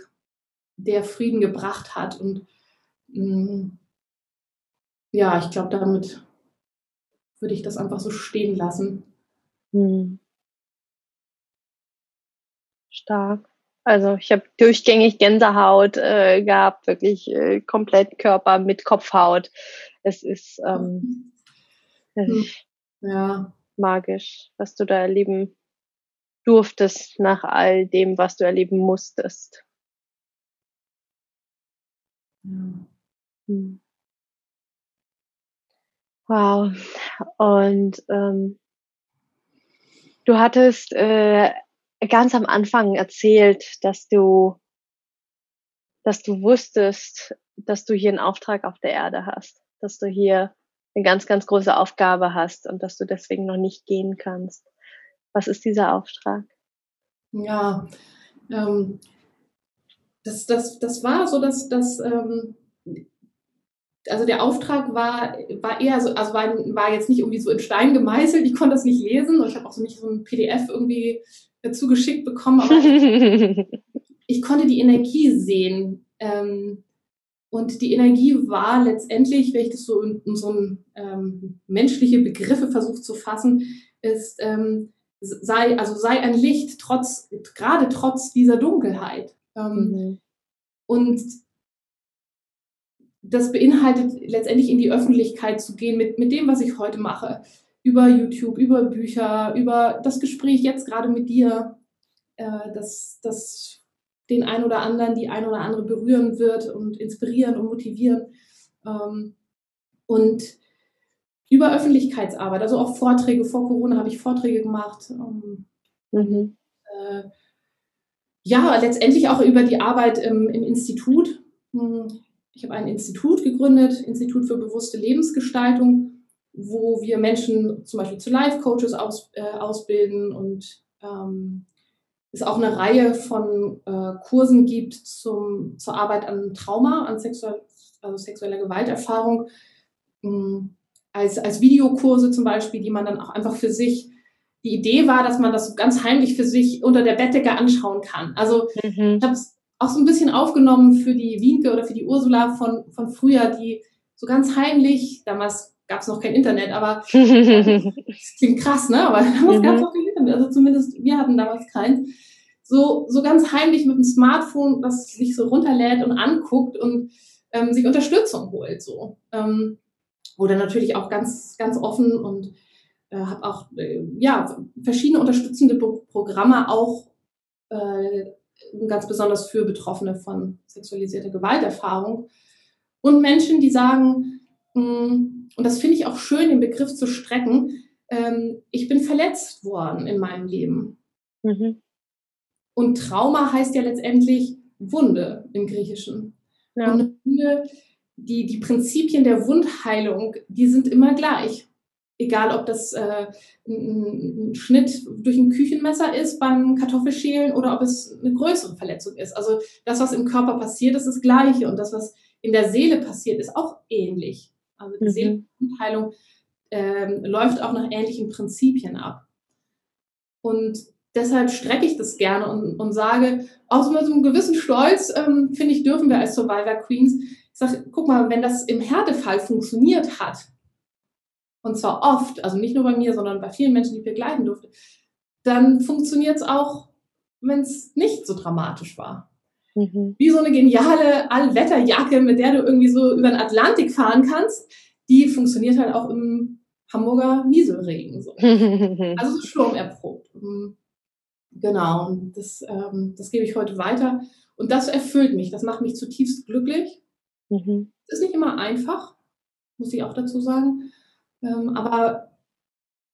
der Frieden gebracht hat. Und mh, mm, ja, ich glaube, damit würde ich das einfach so stehen lassen. Hm. Stark. Also ich habe durchgängig Gänsehaut äh, gehabt, wirklich äh, komplett Körper mit Kopfhaut. Es ist, ähm, hm. ja. magisch, was du da erleben durftest nach all dem, was du erleben musstest. Ja. Hm. Wow. Und ähm, du hattest äh, ganz am Anfang erzählt, dass du, dass du wusstest, dass du hier einen Auftrag auf der Erde hast, dass du hier eine ganz, ganz große Aufgabe hast und dass du deswegen noch nicht gehen kannst. Was ist dieser Auftrag? Ja, ähm, das, das, das war so, dass, dass ähm, also der Auftrag war, war eher so, also war, war jetzt nicht irgendwie so in Stein gemeißelt, ich konnte das nicht lesen und ich habe auch so nicht so ein PDF irgendwie zugeschickt bekommen, aber ich konnte die Energie sehen. Ähm, und die Energie war letztendlich, wenn ich das so in, in so ein, ähm, menschliche Begriffe versucht zu fassen, ist, ähm, sei, also sei ein Licht, trotz, gerade trotz dieser Dunkelheit. Ähm, mhm. Und das beinhaltet letztendlich in die Öffentlichkeit zu gehen mit, mit dem, was ich heute mache. Über YouTube, über Bücher, über das Gespräch jetzt gerade mit dir, äh, das, das den ein oder anderen, die ein oder andere berühren wird und inspirieren und motivieren. Ähm, und über Öffentlichkeitsarbeit, also auch Vorträge. Vor Corona habe ich Vorträge gemacht. Ähm, mhm. äh, ja, letztendlich auch über die Arbeit im, im Institut. Hm, ich habe ein Institut gegründet, Institut für bewusste Lebensgestaltung, wo wir Menschen zum Beispiel zu Life-Coaches aus, äh, ausbilden und ähm, es auch eine Reihe von äh, Kursen gibt zum, zur Arbeit an Trauma, an sexuell, also sexueller Gewalterfahrung, ähm, als, als Videokurse zum Beispiel, die man dann auch einfach für sich die Idee war, dass man das ganz heimlich für sich unter der Bettdecke anschauen kann. Also mhm. ich habe es auch so ein bisschen aufgenommen für die Wienke oder für die Ursula von, von früher, die so ganz heimlich, damals gab es noch kein Internet, aber das klingt krass, ne? Aber damals mhm. gab es noch kein Internet, also zumindest wir hatten damals keins. So, so ganz heimlich mit dem Smartphone, das sich so runterlädt und anguckt und ähm, sich Unterstützung holt. So. Ähm, oder natürlich auch ganz, ganz offen und äh, habe auch äh, ja, verschiedene unterstützende Pro Programme auch äh, ganz besonders für Betroffene von sexualisierter Gewalterfahrung. Und Menschen, die sagen, mh, hm, und das finde ich auch schön, den Begriff zu strecken, ähm, ich bin verletzt worden in meinem Leben. Mhm. Und Trauma heißt ja letztendlich Wunde im Griechischen. Ja. Und Wunde, die, die Prinzipien der Wundheilung, die sind immer gleich egal ob das äh, ein, ein, Schnitt durch ein Küchenmesser ist beim Kartoffelschälen oder ob es eine größere Verletzung ist. Also das, was im Körper passiert, ist das Gleiche und das, was in der Seele passiert, ist auch ähnlich. Also die mhm. Seelenheilung ähm, läuft auch nach ähnlichen Prinzipien ab. Und deshalb strecke ich das gerne und, und sage, aus so einem gewissen Stolz, ähm, finde ich, dürfen wir als Survivor Queens, ich sage, guck mal, wenn das im Härtefall funktioniert hat, und zwar oft, also nicht nur bei mir, sondern bei vielen Menschen, die ich begleiten durfte, dann funktioniert es auch, wenn es nicht so dramatisch war. Mhm. Wie so eine geniale Allwetterjacke, mit der du irgendwie so über den Atlantik fahren kannst, die funktioniert halt auch im Hamburger Nieselregen. So. also so sturmerprobt. Mhm. Genau, und das, ähm, das gebe ich heute weiter. Und das erfüllt mich, das macht mich zutiefst glücklich. Mhm. ist nicht immer einfach, muss ich auch dazu sagen. Ähm, aber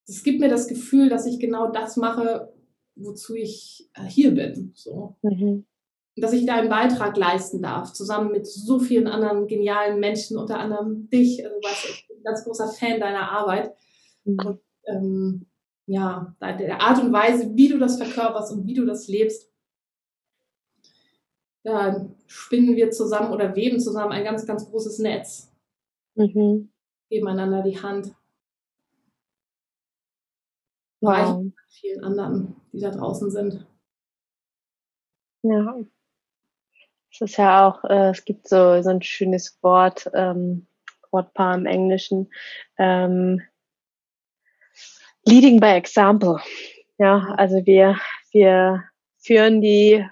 es gibt mir das Gefühl, dass ich genau das mache, wozu ich äh, hier bin. So. Mhm. Dass ich da einen Beitrag leisten darf, zusammen mit so vielen anderen genialen Menschen, unter anderem dich. Also, weißt, ich bin ein ganz großer Fan deiner Arbeit. Mhm. Und, ähm, ja, der Art und Weise, wie du das verkörperst und wie du das lebst, da spinnen wir zusammen oder weben zusammen ein ganz, ganz großes Netz. Mhm. Geben einander die Hand. Wow. vielen anderen, die da draußen sind. Ja. Es ist ja auch, äh, es gibt so, so ein schönes Wort, ähm, Wortpaar im Englischen, ähm, leading by example. Ja, also wir, wir führen die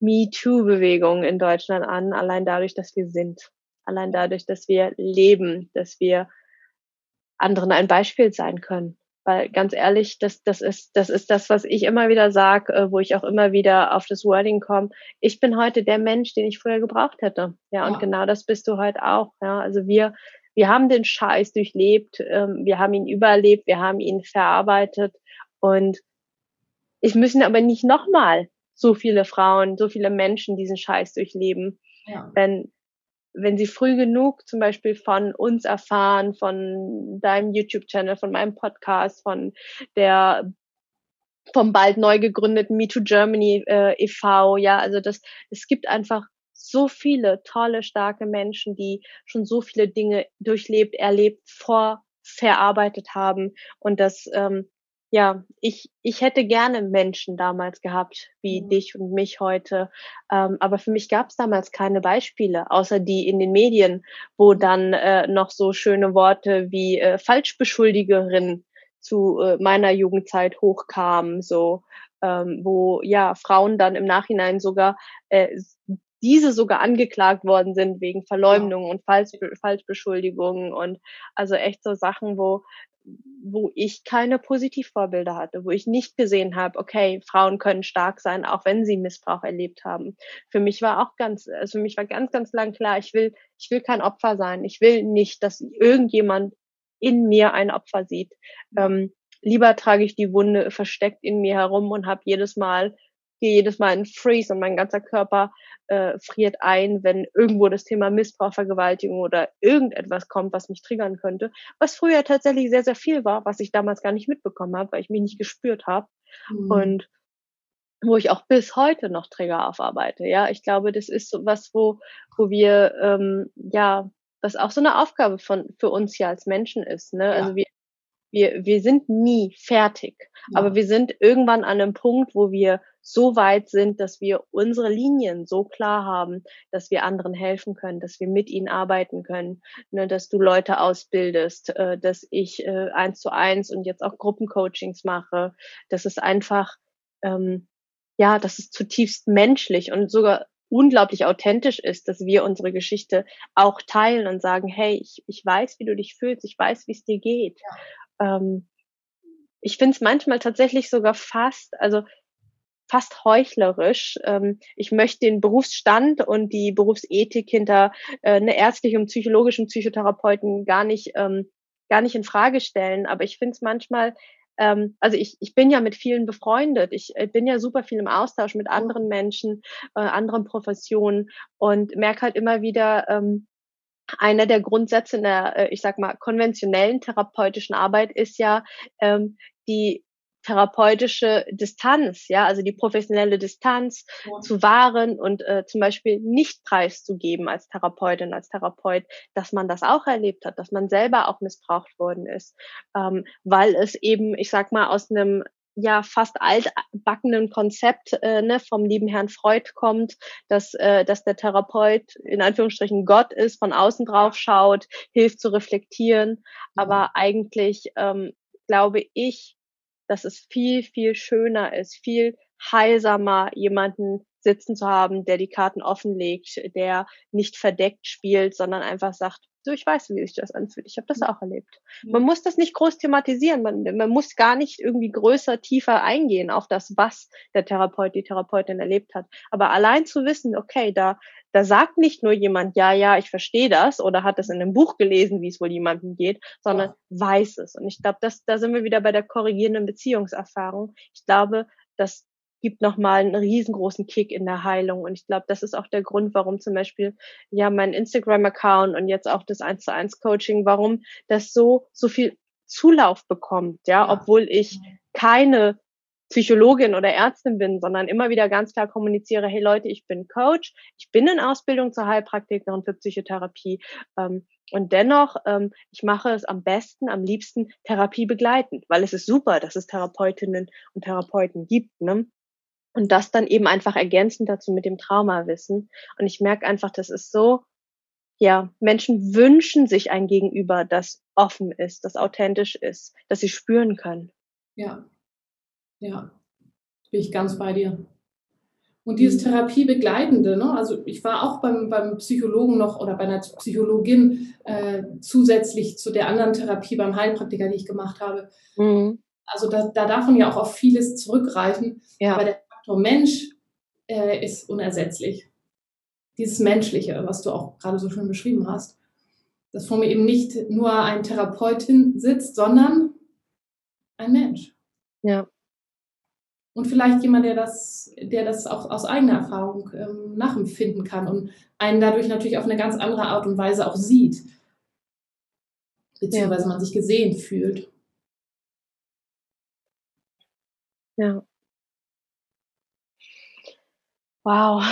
MeToo-Bewegung in Deutschland an, allein dadurch, dass wir sind. Allein dadurch, dass wir leben, dass wir anderen ein Beispiel sein können. Weil ganz ehrlich, das, das, ist, das ist das, was ich immer wieder sage, äh, wo ich auch immer wieder auf das Wording komme. Ich bin heute der Mensch, den ich früher gebraucht hätte. Ja, und ja. genau das bist du heute auch. Ja, also wir, wir haben den Scheiß durchlebt, ähm, wir haben ihn überlebt, wir haben ihn verarbeitet und es müssen aber nicht nochmal so viele Frauen, so viele Menschen diesen Scheiß durchleben. Ja. Wenn, wenn sie früh genug zum Beispiel von uns erfahren, von deinem YouTube-Channel, von meinem Podcast, von der vom bald neu gegründeten Me Too Germany äh, e.V., ja, also das, es gibt einfach so viele tolle, starke Menschen, die schon so viele Dinge durchlebt, erlebt, vor verarbeitet haben und das ähm, ja, ich, ich hätte gerne Menschen damals gehabt, wie mhm. dich und mich heute. Ähm, aber für mich gab es damals keine Beispiele, außer die in den Medien, wo dann äh, noch so schöne Worte wie äh, Falschbeschuldigerin zu äh, meiner Jugendzeit hochkamen, so ähm, wo ja Frauen dann im Nachhinein sogar äh, diese sogar angeklagt worden sind wegen Verleumdung ja. und Falsch, Falschbeschuldigungen und also echt so Sachen, wo wo ich keine Positivvorbilder hatte, wo ich nicht gesehen habe, okay, Frauen können stark sein, auch wenn sie Missbrauch erlebt haben. Für mich war auch ganz, also für mich war ganz, ganz lang klar, ich will, ich will kein Opfer sein. Ich will nicht, dass irgendjemand in mir ein Opfer sieht. Ähm, lieber trage ich die Wunde versteckt in mir herum und habe jedes Mal gehe jedes Mal in Freeze und mein ganzer Körper äh, friert ein, wenn irgendwo das Thema Missbrauch, Vergewaltigung oder irgendetwas kommt, was mich triggern könnte. Was früher tatsächlich sehr, sehr viel war, was ich damals gar nicht mitbekommen habe, weil ich mich nicht gespürt habe. Mhm. Und wo ich auch bis heute noch Trigger aufarbeite. Ja, ich glaube, das ist so was, wo, wo wir, ähm, ja, was auch so eine Aufgabe von, für uns hier als Menschen ist. Ne? Ja. Also wir, wir, wir sind nie fertig, ja. aber wir sind irgendwann an einem Punkt, wo wir so weit sind, dass wir unsere Linien so klar haben, dass wir anderen helfen können, dass wir mit ihnen arbeiten können, ne, dass du Leute ausbildest, äh, dass ich äh, eins zu eins und jetzt auch Gruppencoachings mache. Das ist einfach, ähm, ja, das ist zutiefst menschlich und sogar unglaublich authentisch ist, dass wir unsere Geschichte auch teilen und sagen, hey, ich, ich weiß, wie du dich fühlst, ich weiß, wie es dir geht. Ja. Ähm, ich finde es manchmal tatsächlich sogar fast, also fast heuchlerisch. Ähm, ich möchte den Berufsstand und die Berufsethik hinter äh, eine ärztliche und psychologischen Psychotherapeuten gar nicht, ähm, gar nicht in Frage stellen. Aber ich finde es manchmal ähm, also ich, ich bin ja mit vielen befreundet. Ich äh, bin ja super viel im Austausch mit anderen Menschen, äh, anderen Professionen und merke halt immer wieder, ähm, einer der Grundsätze in der, äh, ich sag mal, konventionellen therapeutischen Arbeit ist ja ähm, die therapeutische Distanz, ja, also die professionelle Distanz ja. zu wahren und äh, zum Beispiel nicht preiszugeben als Therapeutin, als Therapeut, dass man das auch erlebt hat, dass man selber auch missbraucht worden ist, ähm, weil es eben, ich sag mal, aus einem ja fast altbackenen Konzept äh, ne, vom lieben Herrn Freud kommt, dass, äh, dass der Therapeut in Anführungsstrichen Gott ist, von außen drauf schaut, hilft zu reflektieren. Aber eigentlich ähm, glaube ich, dass es viel, viel schöner ist, viel heilsamer, jemanden sitzen zu haben, der die Karten offenlegt, der nicht verdeckt spielt, sondern einfach sagt, so, ich weiß, wie sich das anfühlt. Ich habe das auch erlebt. Man muss das nicht groß thematisieren. Man, man muss gar nicht irgendwie größer, tiefer eingehen auf das, was der Therapeut, die Therapeutin erlebt hat. Aber allein zu wissen, okay, da, da sagt nicht nur jemand, ja, ja, ich verstehe das oder hat es in einem Buch gelesen, wie es wohl jemandem geht, sondern ja. weiß es. Und ich glaube, das, da sind wir wieder bei der korrigierenden Beziehungserfahrung. Ich glaube, dass gibt nochmal einen riesengroßen Kick in der Heilung. Und ich glaube, das ist auch der Grund, warum zum Beispiel ja mein Instagram-Account und jetzt auch das 1 zu 1 Coaching, warum das so, so viel Zulauf bekommt, ja, ja. obwohl ich keine Psychologin oder Ärztin bin, sondern immer wieder ganz klar kommuniziere, hey Leute, ich bin Coach, ich bin in Ausbildung zur Heilpraktikerin für Psychotherapie ähm, und dennoch, ähm, ich mache es am besten, am liebsten Therapie begleitend, weil es ist super, dass es Therapeutinnen und Therapeuten gibt. Ne? Und das dann eben einfach ergänzend dazu mit dem Traumawissen. Und ich merke einfach, das ist so, ja, Menschen wünschen sich ein Gegenüber, das offen ist, das authentisch ist, das sie spüren können. Ja, ja, bin ich ganz bei dir. Und dieses mhm. Therapiebegleitende, ne? also ich war auch beim, beim Psychologen noch oder bei einer Psychologin äh, zusätzlich zu der anderen Therapie beim Heilpraktiker, die ich gemacht habe. Mhm. Also da, da darf man ja auch auf vieles zurückgreifen. Ja. Aber der Faktor Mensch äh, ist unersetzlich. Dieses Menschliche, was du auch gerade so schön beschrieben hast. Dass vor mir eben nicht nur ein Therapeutin sitzt, sondern ein Mensch. Ja. Und vielleicht jemand, der das, der das auch aus eigener Erfahrung ähm, nachempfinden kann und einen dadurch natürlich auf eine ganz andere Art und Weise auch sieht. Beziehungsweise ja. man sich gesehen fühlt. Ja. Wow.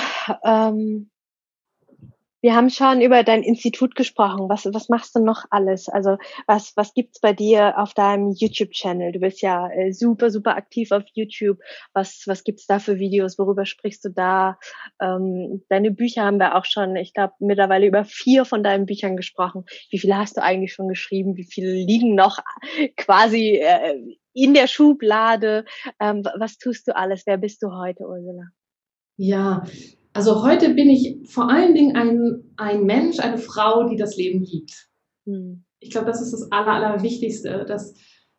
Ähm, wir haben schon über dein Institut gesprochen. Was, was machst du noch alles? Also was, was gibt's bei dir auf deinem YouTube-Channel? Du bist ja äh, super, super aktiv auf YouTube. Was, was gibt's da für Videos? Worüber sprichst du da? Ähm, deine Bücher haben wir auch schon, ich glaube, mittlerweile über vier von deinen Büchern gesprochen. Wie viele hast du eigentlich schon geschrieben? Wie viele liegen noch quasi äh, in der Schublade? Ähm, was tust du alles? Wer bist du heute, Ursula? Ja, also heute bin ich vor allen Dingen ein, ein Mensch, eine Frau, die das Leben liebt. Hm. Ich glaube, das ist das Aller, Allerwichtigste. Dass,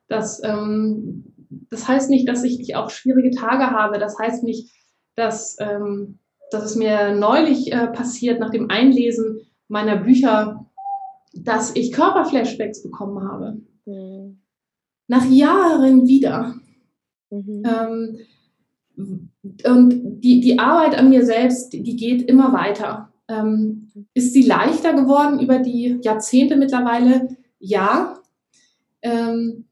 dass, ähm, das heißt nicht, dass ich nicht auch schwierige Tage habe. Das heißt nicht, dass, ähm, dass es mir neulich äh, passiert nach dem Einlesen meiner Bücher, dass ich Körperflashbacks bekommen habe. Mhm. Nach Jahren wieder. Mhm. Ähm, und die, die Arbeit an mir selbst, die geht immer weiter. Ähm, ist sie leichter geworden über die Jahrzehnte mittlerweile? Ja. Ähm,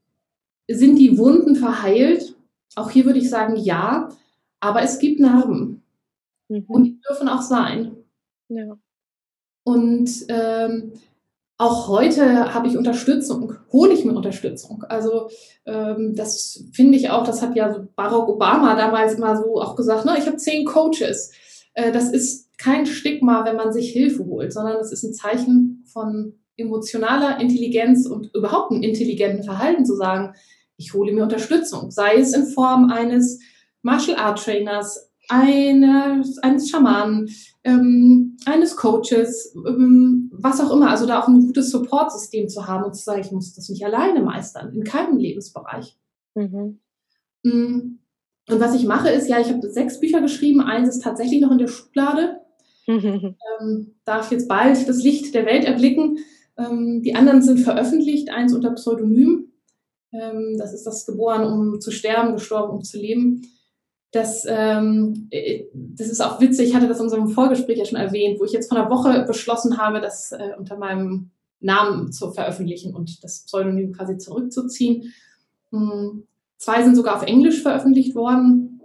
sind die Wunden verheilt? Auch hier würde ich sagen ja. Aber es gibt Narben. Mhm. Und die dürfen auch sein. Ja. Und ähm, auch heute habe ich Unterstützung, hole ich mir Unterstützung. Also ähm, das finde ich auch, das hat ja Barack Obama damals immer so auch gesagt, ne, ich habe zehn Coaches. Äh, das ist kein Stigma, wenn man sich Hilfe holt, sondern es ist ein Zeichen von emotionaler Intelligenz und überhaupt einem intelligenten Verhalten zu sagen, ich hole mir Unterstützung, sei es in Form eines Martial Art Trainers, eines, eines Schamanen, ähm, eines Coaches, ähm, was auch immer. Also da auch ein gutes Supportsystem zu haben und zu sagen, ich muss das nicht alleine meistern, in keinem Lebensbereich. Mhm. Mm. Und was ich mache ist, ja, ich habe sechs Bücher geschrieben, eins ist tatsächlich noch in der Schublade. Mhm. Ähm, darf jetzt bald das Licht der Welt erblicken. Ähm, die anderen sind veröffentlicht, eins unter Pseudonym. Ähm, das ist das Geboren, um zu sterben, gestorben, um zu leben das, ähm, äh, das ist auch witzig, ich hatte das in unserem Vorgespräch ja schon erwähnt, wo ich jetzt vor einer Woche beschlossen habe, das äh, unter meinem Namen zu veröffentlichen und das Pseudonym quasi zurückzuziehen. Hm, zwei sind sogar auf Englisch veröffentlicht worden.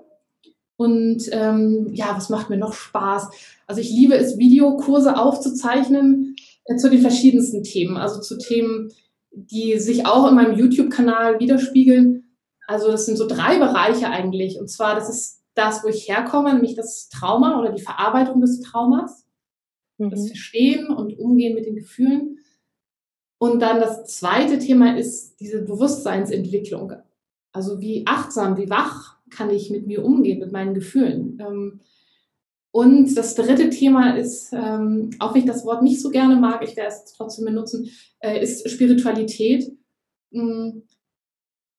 Und ähm, ja, was macht mir noch Spaß? Also ich liebe es, Videokurse aufzuzeichnen äh, zu den verschiedensten Themen. Also zu Themen, die sich auch in meinem YouTube-Kanal widerspiegeln also das sind so drei Bereiche eigentlich. Und zwar, das ist das, wo ich herkomme, nämlich das Trauma oder die Verarbeitung des Traumas. Mhm. Das Verstehen und Umgehen mit den Gefühlen. Und dann das zweite Thema ist diese Bewusstseinsentwicklung. Also wie achtsam, wie wach kann ich mit mir umgehen, mit meinen Gefühlen. Ähm, und das dritte Thema ist, ähm, auch wenn ich das Wort nicht so gerne mag, ich werde es trotzdem benutzen, äh, ist Spiritualität. Mm,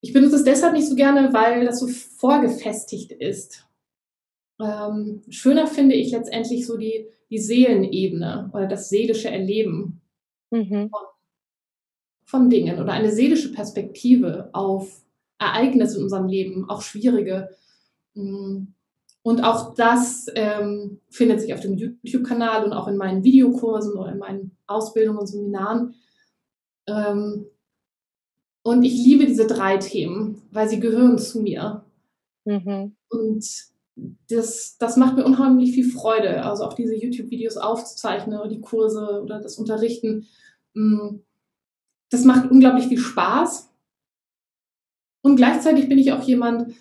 ich benutze es deshalb nicht so gerne, weil das so vorgefestigt ist. Ähm, schöner finde ich letztendlich so die, die Seelenebene oder das seelische Erleben mhm. von, von, Dingen oder eine seelische Perspektive auf Ereignisse in unserem Leben, auch schwierige. Mm. Und auch das ähm, findet sich auf dem YouTube-Kanal und auch in meinen Videokursen oder in meinen Ausbildungen und Seminaren. Ähm, und ich liebe diese drei Themen, weil sie gehören zu mir. Mhm. Und das, das macht mir unheimlich viel Freude, also auch diese YouTube-Videos aufzuzeichnen oder die Kurse oder das Unterrichten. Mm, das macht unglaublich viel Spaß. Und gleichzeitig bin ich auch jemand,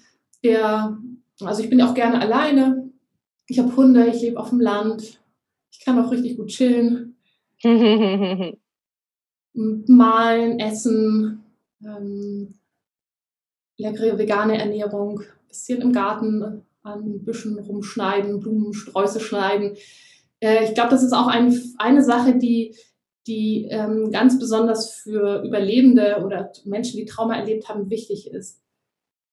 der, also ich bin auch gerne alleine. Ich habe Hunde, ich lebe auf dem Land. Ich kann auch richtig gut chillen. Malen, essen, ähm, leckere vegane Ernährung, bisschen im Garten an Büschen rumschneiden, Blumensträuße schneiden. Äh, ich glaube, das ist auch ein, eine Sache, die, die ähm, ganz besonders für Überlebende oder Menschen, die Trauma erlebt haben, wichtig ist.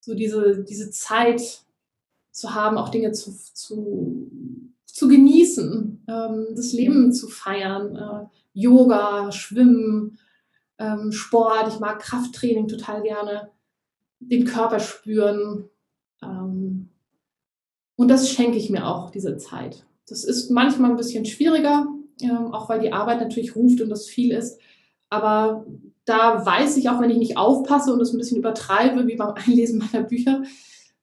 So diese, diese Zeit zu haben, auch Dinge zu, zu, zu genießen, ähm, das Leben zu feiern, äh, Yoga, Schwimmen, ähm, Sport, ich mag Krafttraining total gerne, den Körper spüren. Ähm, und das schenke ich mir auch, diese Zeit. Das ist manchmal ein bisschen schwieriger, ähm, auch weil die Arbeit natürlich ruft und das viel ist. Aber da weiß ich auch, wenn ich nicht aufpasse und das ein bisschen übertreibe, wie beim Einlesen meiner Bücher,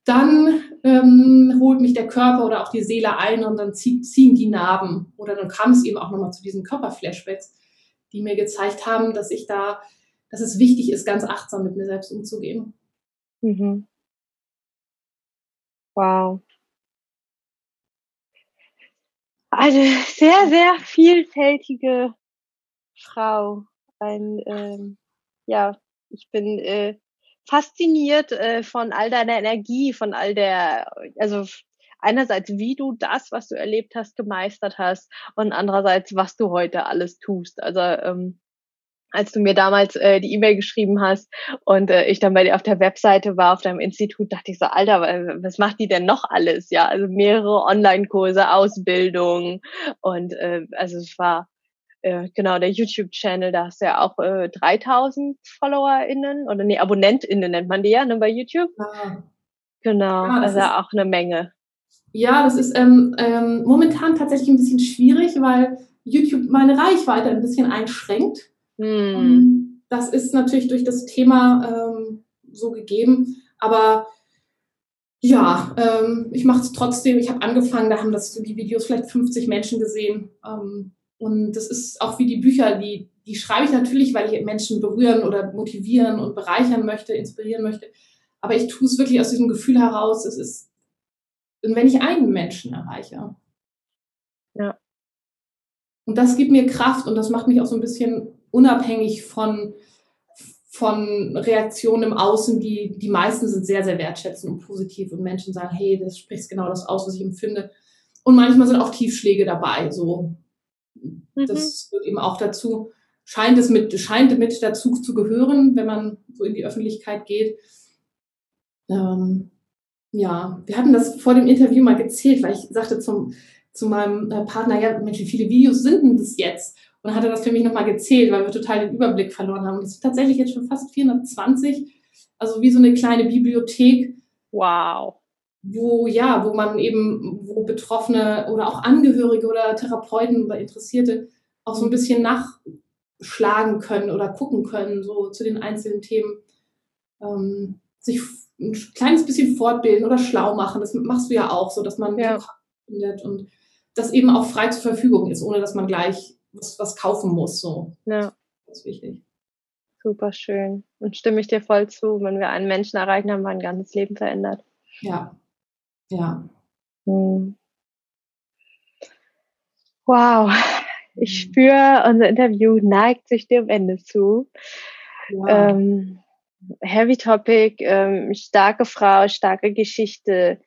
dann ähm, holt mich der Körper oder auch die Seele ein und dann zieht, ziehen die Narben. Oder dann kam es eben auch nochmal zu diesen Körperflashbacks, die mir gezeigt haben, dass ich da, dass es wichtig ist, ganz achtsam mit mir selbst umzugehen. Mhm. Wow. Eine sehr, sehr vielfältige Frau. Ein, ähm, ja, ich bin äh, fasziniert äh, von all deiner Energie, von all der, also einerseits, wie du das, was du erlebt hast, gemeistert hast und andererseits, was du heute alles tust. Also ähm, als du mir damals äh, die E-Mail geschrieben hast und äh, ich dann bei dir auf der Webseite war, auf deinem Institut, dachte ich so, Alter, was macht die denn noch alles? Ja, also mehrere Online-Kurse, Ausbildung und äh, also es war äh, genau der YouTube-Channel, da hast du ja auch äh, 3000 FollowerInnen oder nee, AbonnentInnen nennt man die ja, ne, bei YouTube. Ah. Genau, ja, also auch eine Menge. Ja, das ist ähm, ähm, momentan tatsächlich ein bisschen schwierig, weil YouTube meine Reichweite ein bisschen einschränkt. Hm. Das ist natürlich durch das Thema ähm, so gegeben, aber ja, ähm, ich mache es trotzdem. Ich habe angefangen, da haben das die Videos vielleicht 50 Menschen gesehen. Ähm, und das ist auch wie die Bücher, die, die schreibe ich natürlich, weil ich Menschen berühren oder motivieren und bereichern möchte, inspirieren möchte. Aber ich tue es wirklich aus diesem Gefühl heraus, es ist, wenn ich einen Menschen erreiche. Ja. Und das gibt mir Kraft und das macht mich auch so ein bisschen unabhängig von, von Reaktionen im Außen, die, die meisten sind sehr, sehr wertschätzend und positiv und Menschen sagen, hey, das spricht genau das aus, was ich empfinde. Und manchmal sind auch Tiefschläge dabei, so. Mhm. Das wird eben auch dazu, scheint es mit, scheint mit dazu zu gehören, wenn man so in die Öffentlichkeit geht. Ähm, ja, wir hatten das vor dem Interview mal gezählt, weil ich sagte zum, zu meinem äh, Partner, ja, Mensch, wie viele Videos sind denn das jetzt? Und dann hat er das für mich nochmal gezählt, weil wir total den Überblick verloren haben. Und das sind tatsächlich jetzt schon fast 420. Also wie so eine kleine Bibliothek. Wow. Wo, ja, wo man eben, wo Betroffene oder auch Angehörige oder Therapeuten oder Interessierte auch so ein bisschen nachschlagen können oder gucken können, so zu den einzelnen Themen. Ähm, sich ein kleines bisschen fortbilden oder schlau machen. Das machst du ja auch so, dass man ja. findet und das eben auch frei zur Verfügung ist, ohne dass man gleich was, was kaufen muss. So. Ja. Das ist wichtig. Super schön. Und stimme ich dir voll zu, wenn wir einen Menschen erreichen, haben wir ein ganzes Leben verändert. Ja. Ja. Hm. Wow. Ich hm. spüre, unser Interview neigt sich dem Ende zu. Ja. Ähm, heavy Topic, ähm, starke Frau, starke Geschichte.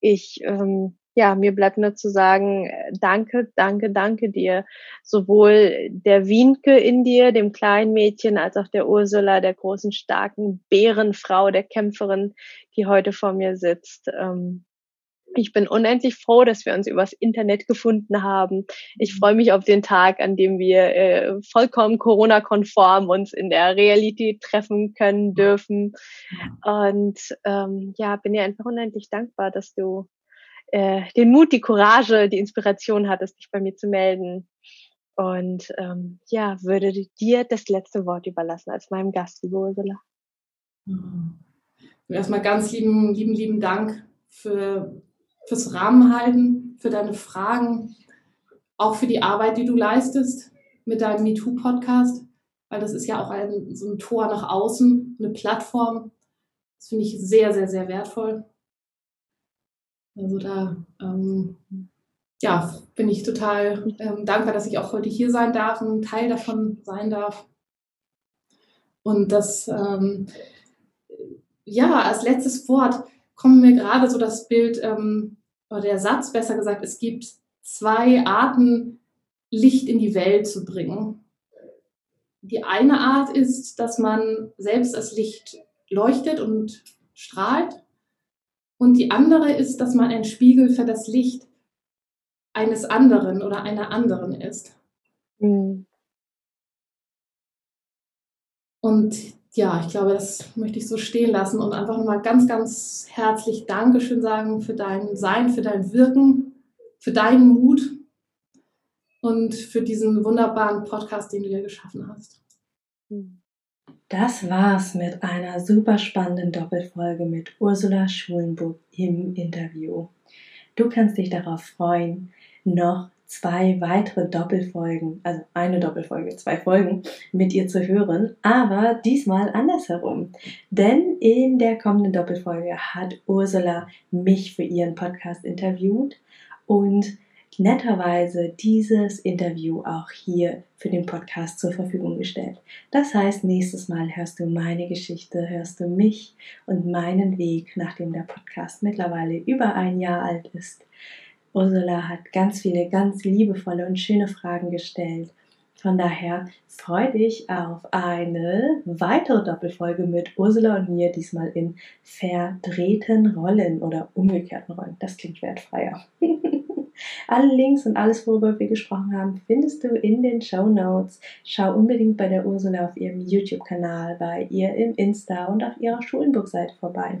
Ich ähm, ja, mir bleibt nur zu sagen, äh, danke, danke, danke dir. Sowohl der Wienke in dir, dem kleinen Mädchen, als auch der Ursula, der großen, starken Bärenfrau, der Kämpferin, die heute vor mir sitzt. Ähm, ich bin unendlich froh, dass wir uns übers Internet gefunden haben. Ich freue mich auf den Tag, an dem wir äh, vollkommen Corona-konform uns in der Realität treffen können dürfen. Und ähm, ja, bin dir einfach unendlich dankbar, dass du äh, den Mut, die Courage, die Inspiration hattest, dich bei mir zu melden. Und ähm, ja, würde dir das letzte Wort überlassen als meinem Gast, liebe Ursula. Mhm. Erstmal ganz lieben, lieben, lieben Dank für, fürs Rahmenhalten, für deine Fragen, auch für die Arbeit, die du leistest mit deinem MeToo-Podcast, weil das ist ja auch ein, so ein Tor nach außen, eine Plattform. Das finde ich sehr, sehr, sehr wertvoll. Also da ähm, ja, bin ich total ähm, dankbar, dass ich auch heute hier sein darf und ein Teil davon sein darf. Und das, ähm, ja, als letztes Wort, kommt mir gerade so das Bild, ähm, oder der Satz besser gesagt, es gibt zwei Arten, Licht in die Welt zu bringen. Die eine Art ist, dass man selbst als Licht leuchtet und strahlt. Und die andere ist, dass man ein Spiegel für das Licht eines anderen oder einer anderen ist. Mhm. Und ja, ich glaube, das möchte ich so stehen lassen und einfach nochmal ganz, ganz herzlich Dankeschön sagen für dein Sein, für dein Wirken, für deinen Mut und für diesen wunderbaren Podcast, den du dir geschaffen hast. Das war's mit einer super spannenden Doppelfolge mit Ursula Schulenburg im Interview. Du kannst dich darauf freuen, noch zwei weitere Doppelfolgen, also eine Doppelfolge, zwei Folgen mit ihr zu hören, aber diesmal andersherum. Denn in der kommenden Doppelfolge hat Ursula mich für ihren Podcast interviewt und netterweise dieses Interview auch hier für den Podcast zur Verfügung gestellt. Das heißt, nächstes Mal hörst du meine Geschichte, hörst du mich und meinen Weg, nachdem der Podcast mittlerweile über ein Jahr alt ist. Ursula hat ganz viele, ganz liebevolle und schöne Fragen gestellt. Von daher freue dich auf eine weitere Doppelfolge mit Ursula und mir, diesmal in verdrehten Rollen oder umgekehrten Rollen. Das klingt wertfreier. Alle Links und alles, worüber wir gesprochen haben, findest du in den Show Notes. Schau unbedingt bei der Ursula auf ihrem YouTube-Kanal, bei ihr im Insta und auf ihrer Schulenburg-Seite vorbei.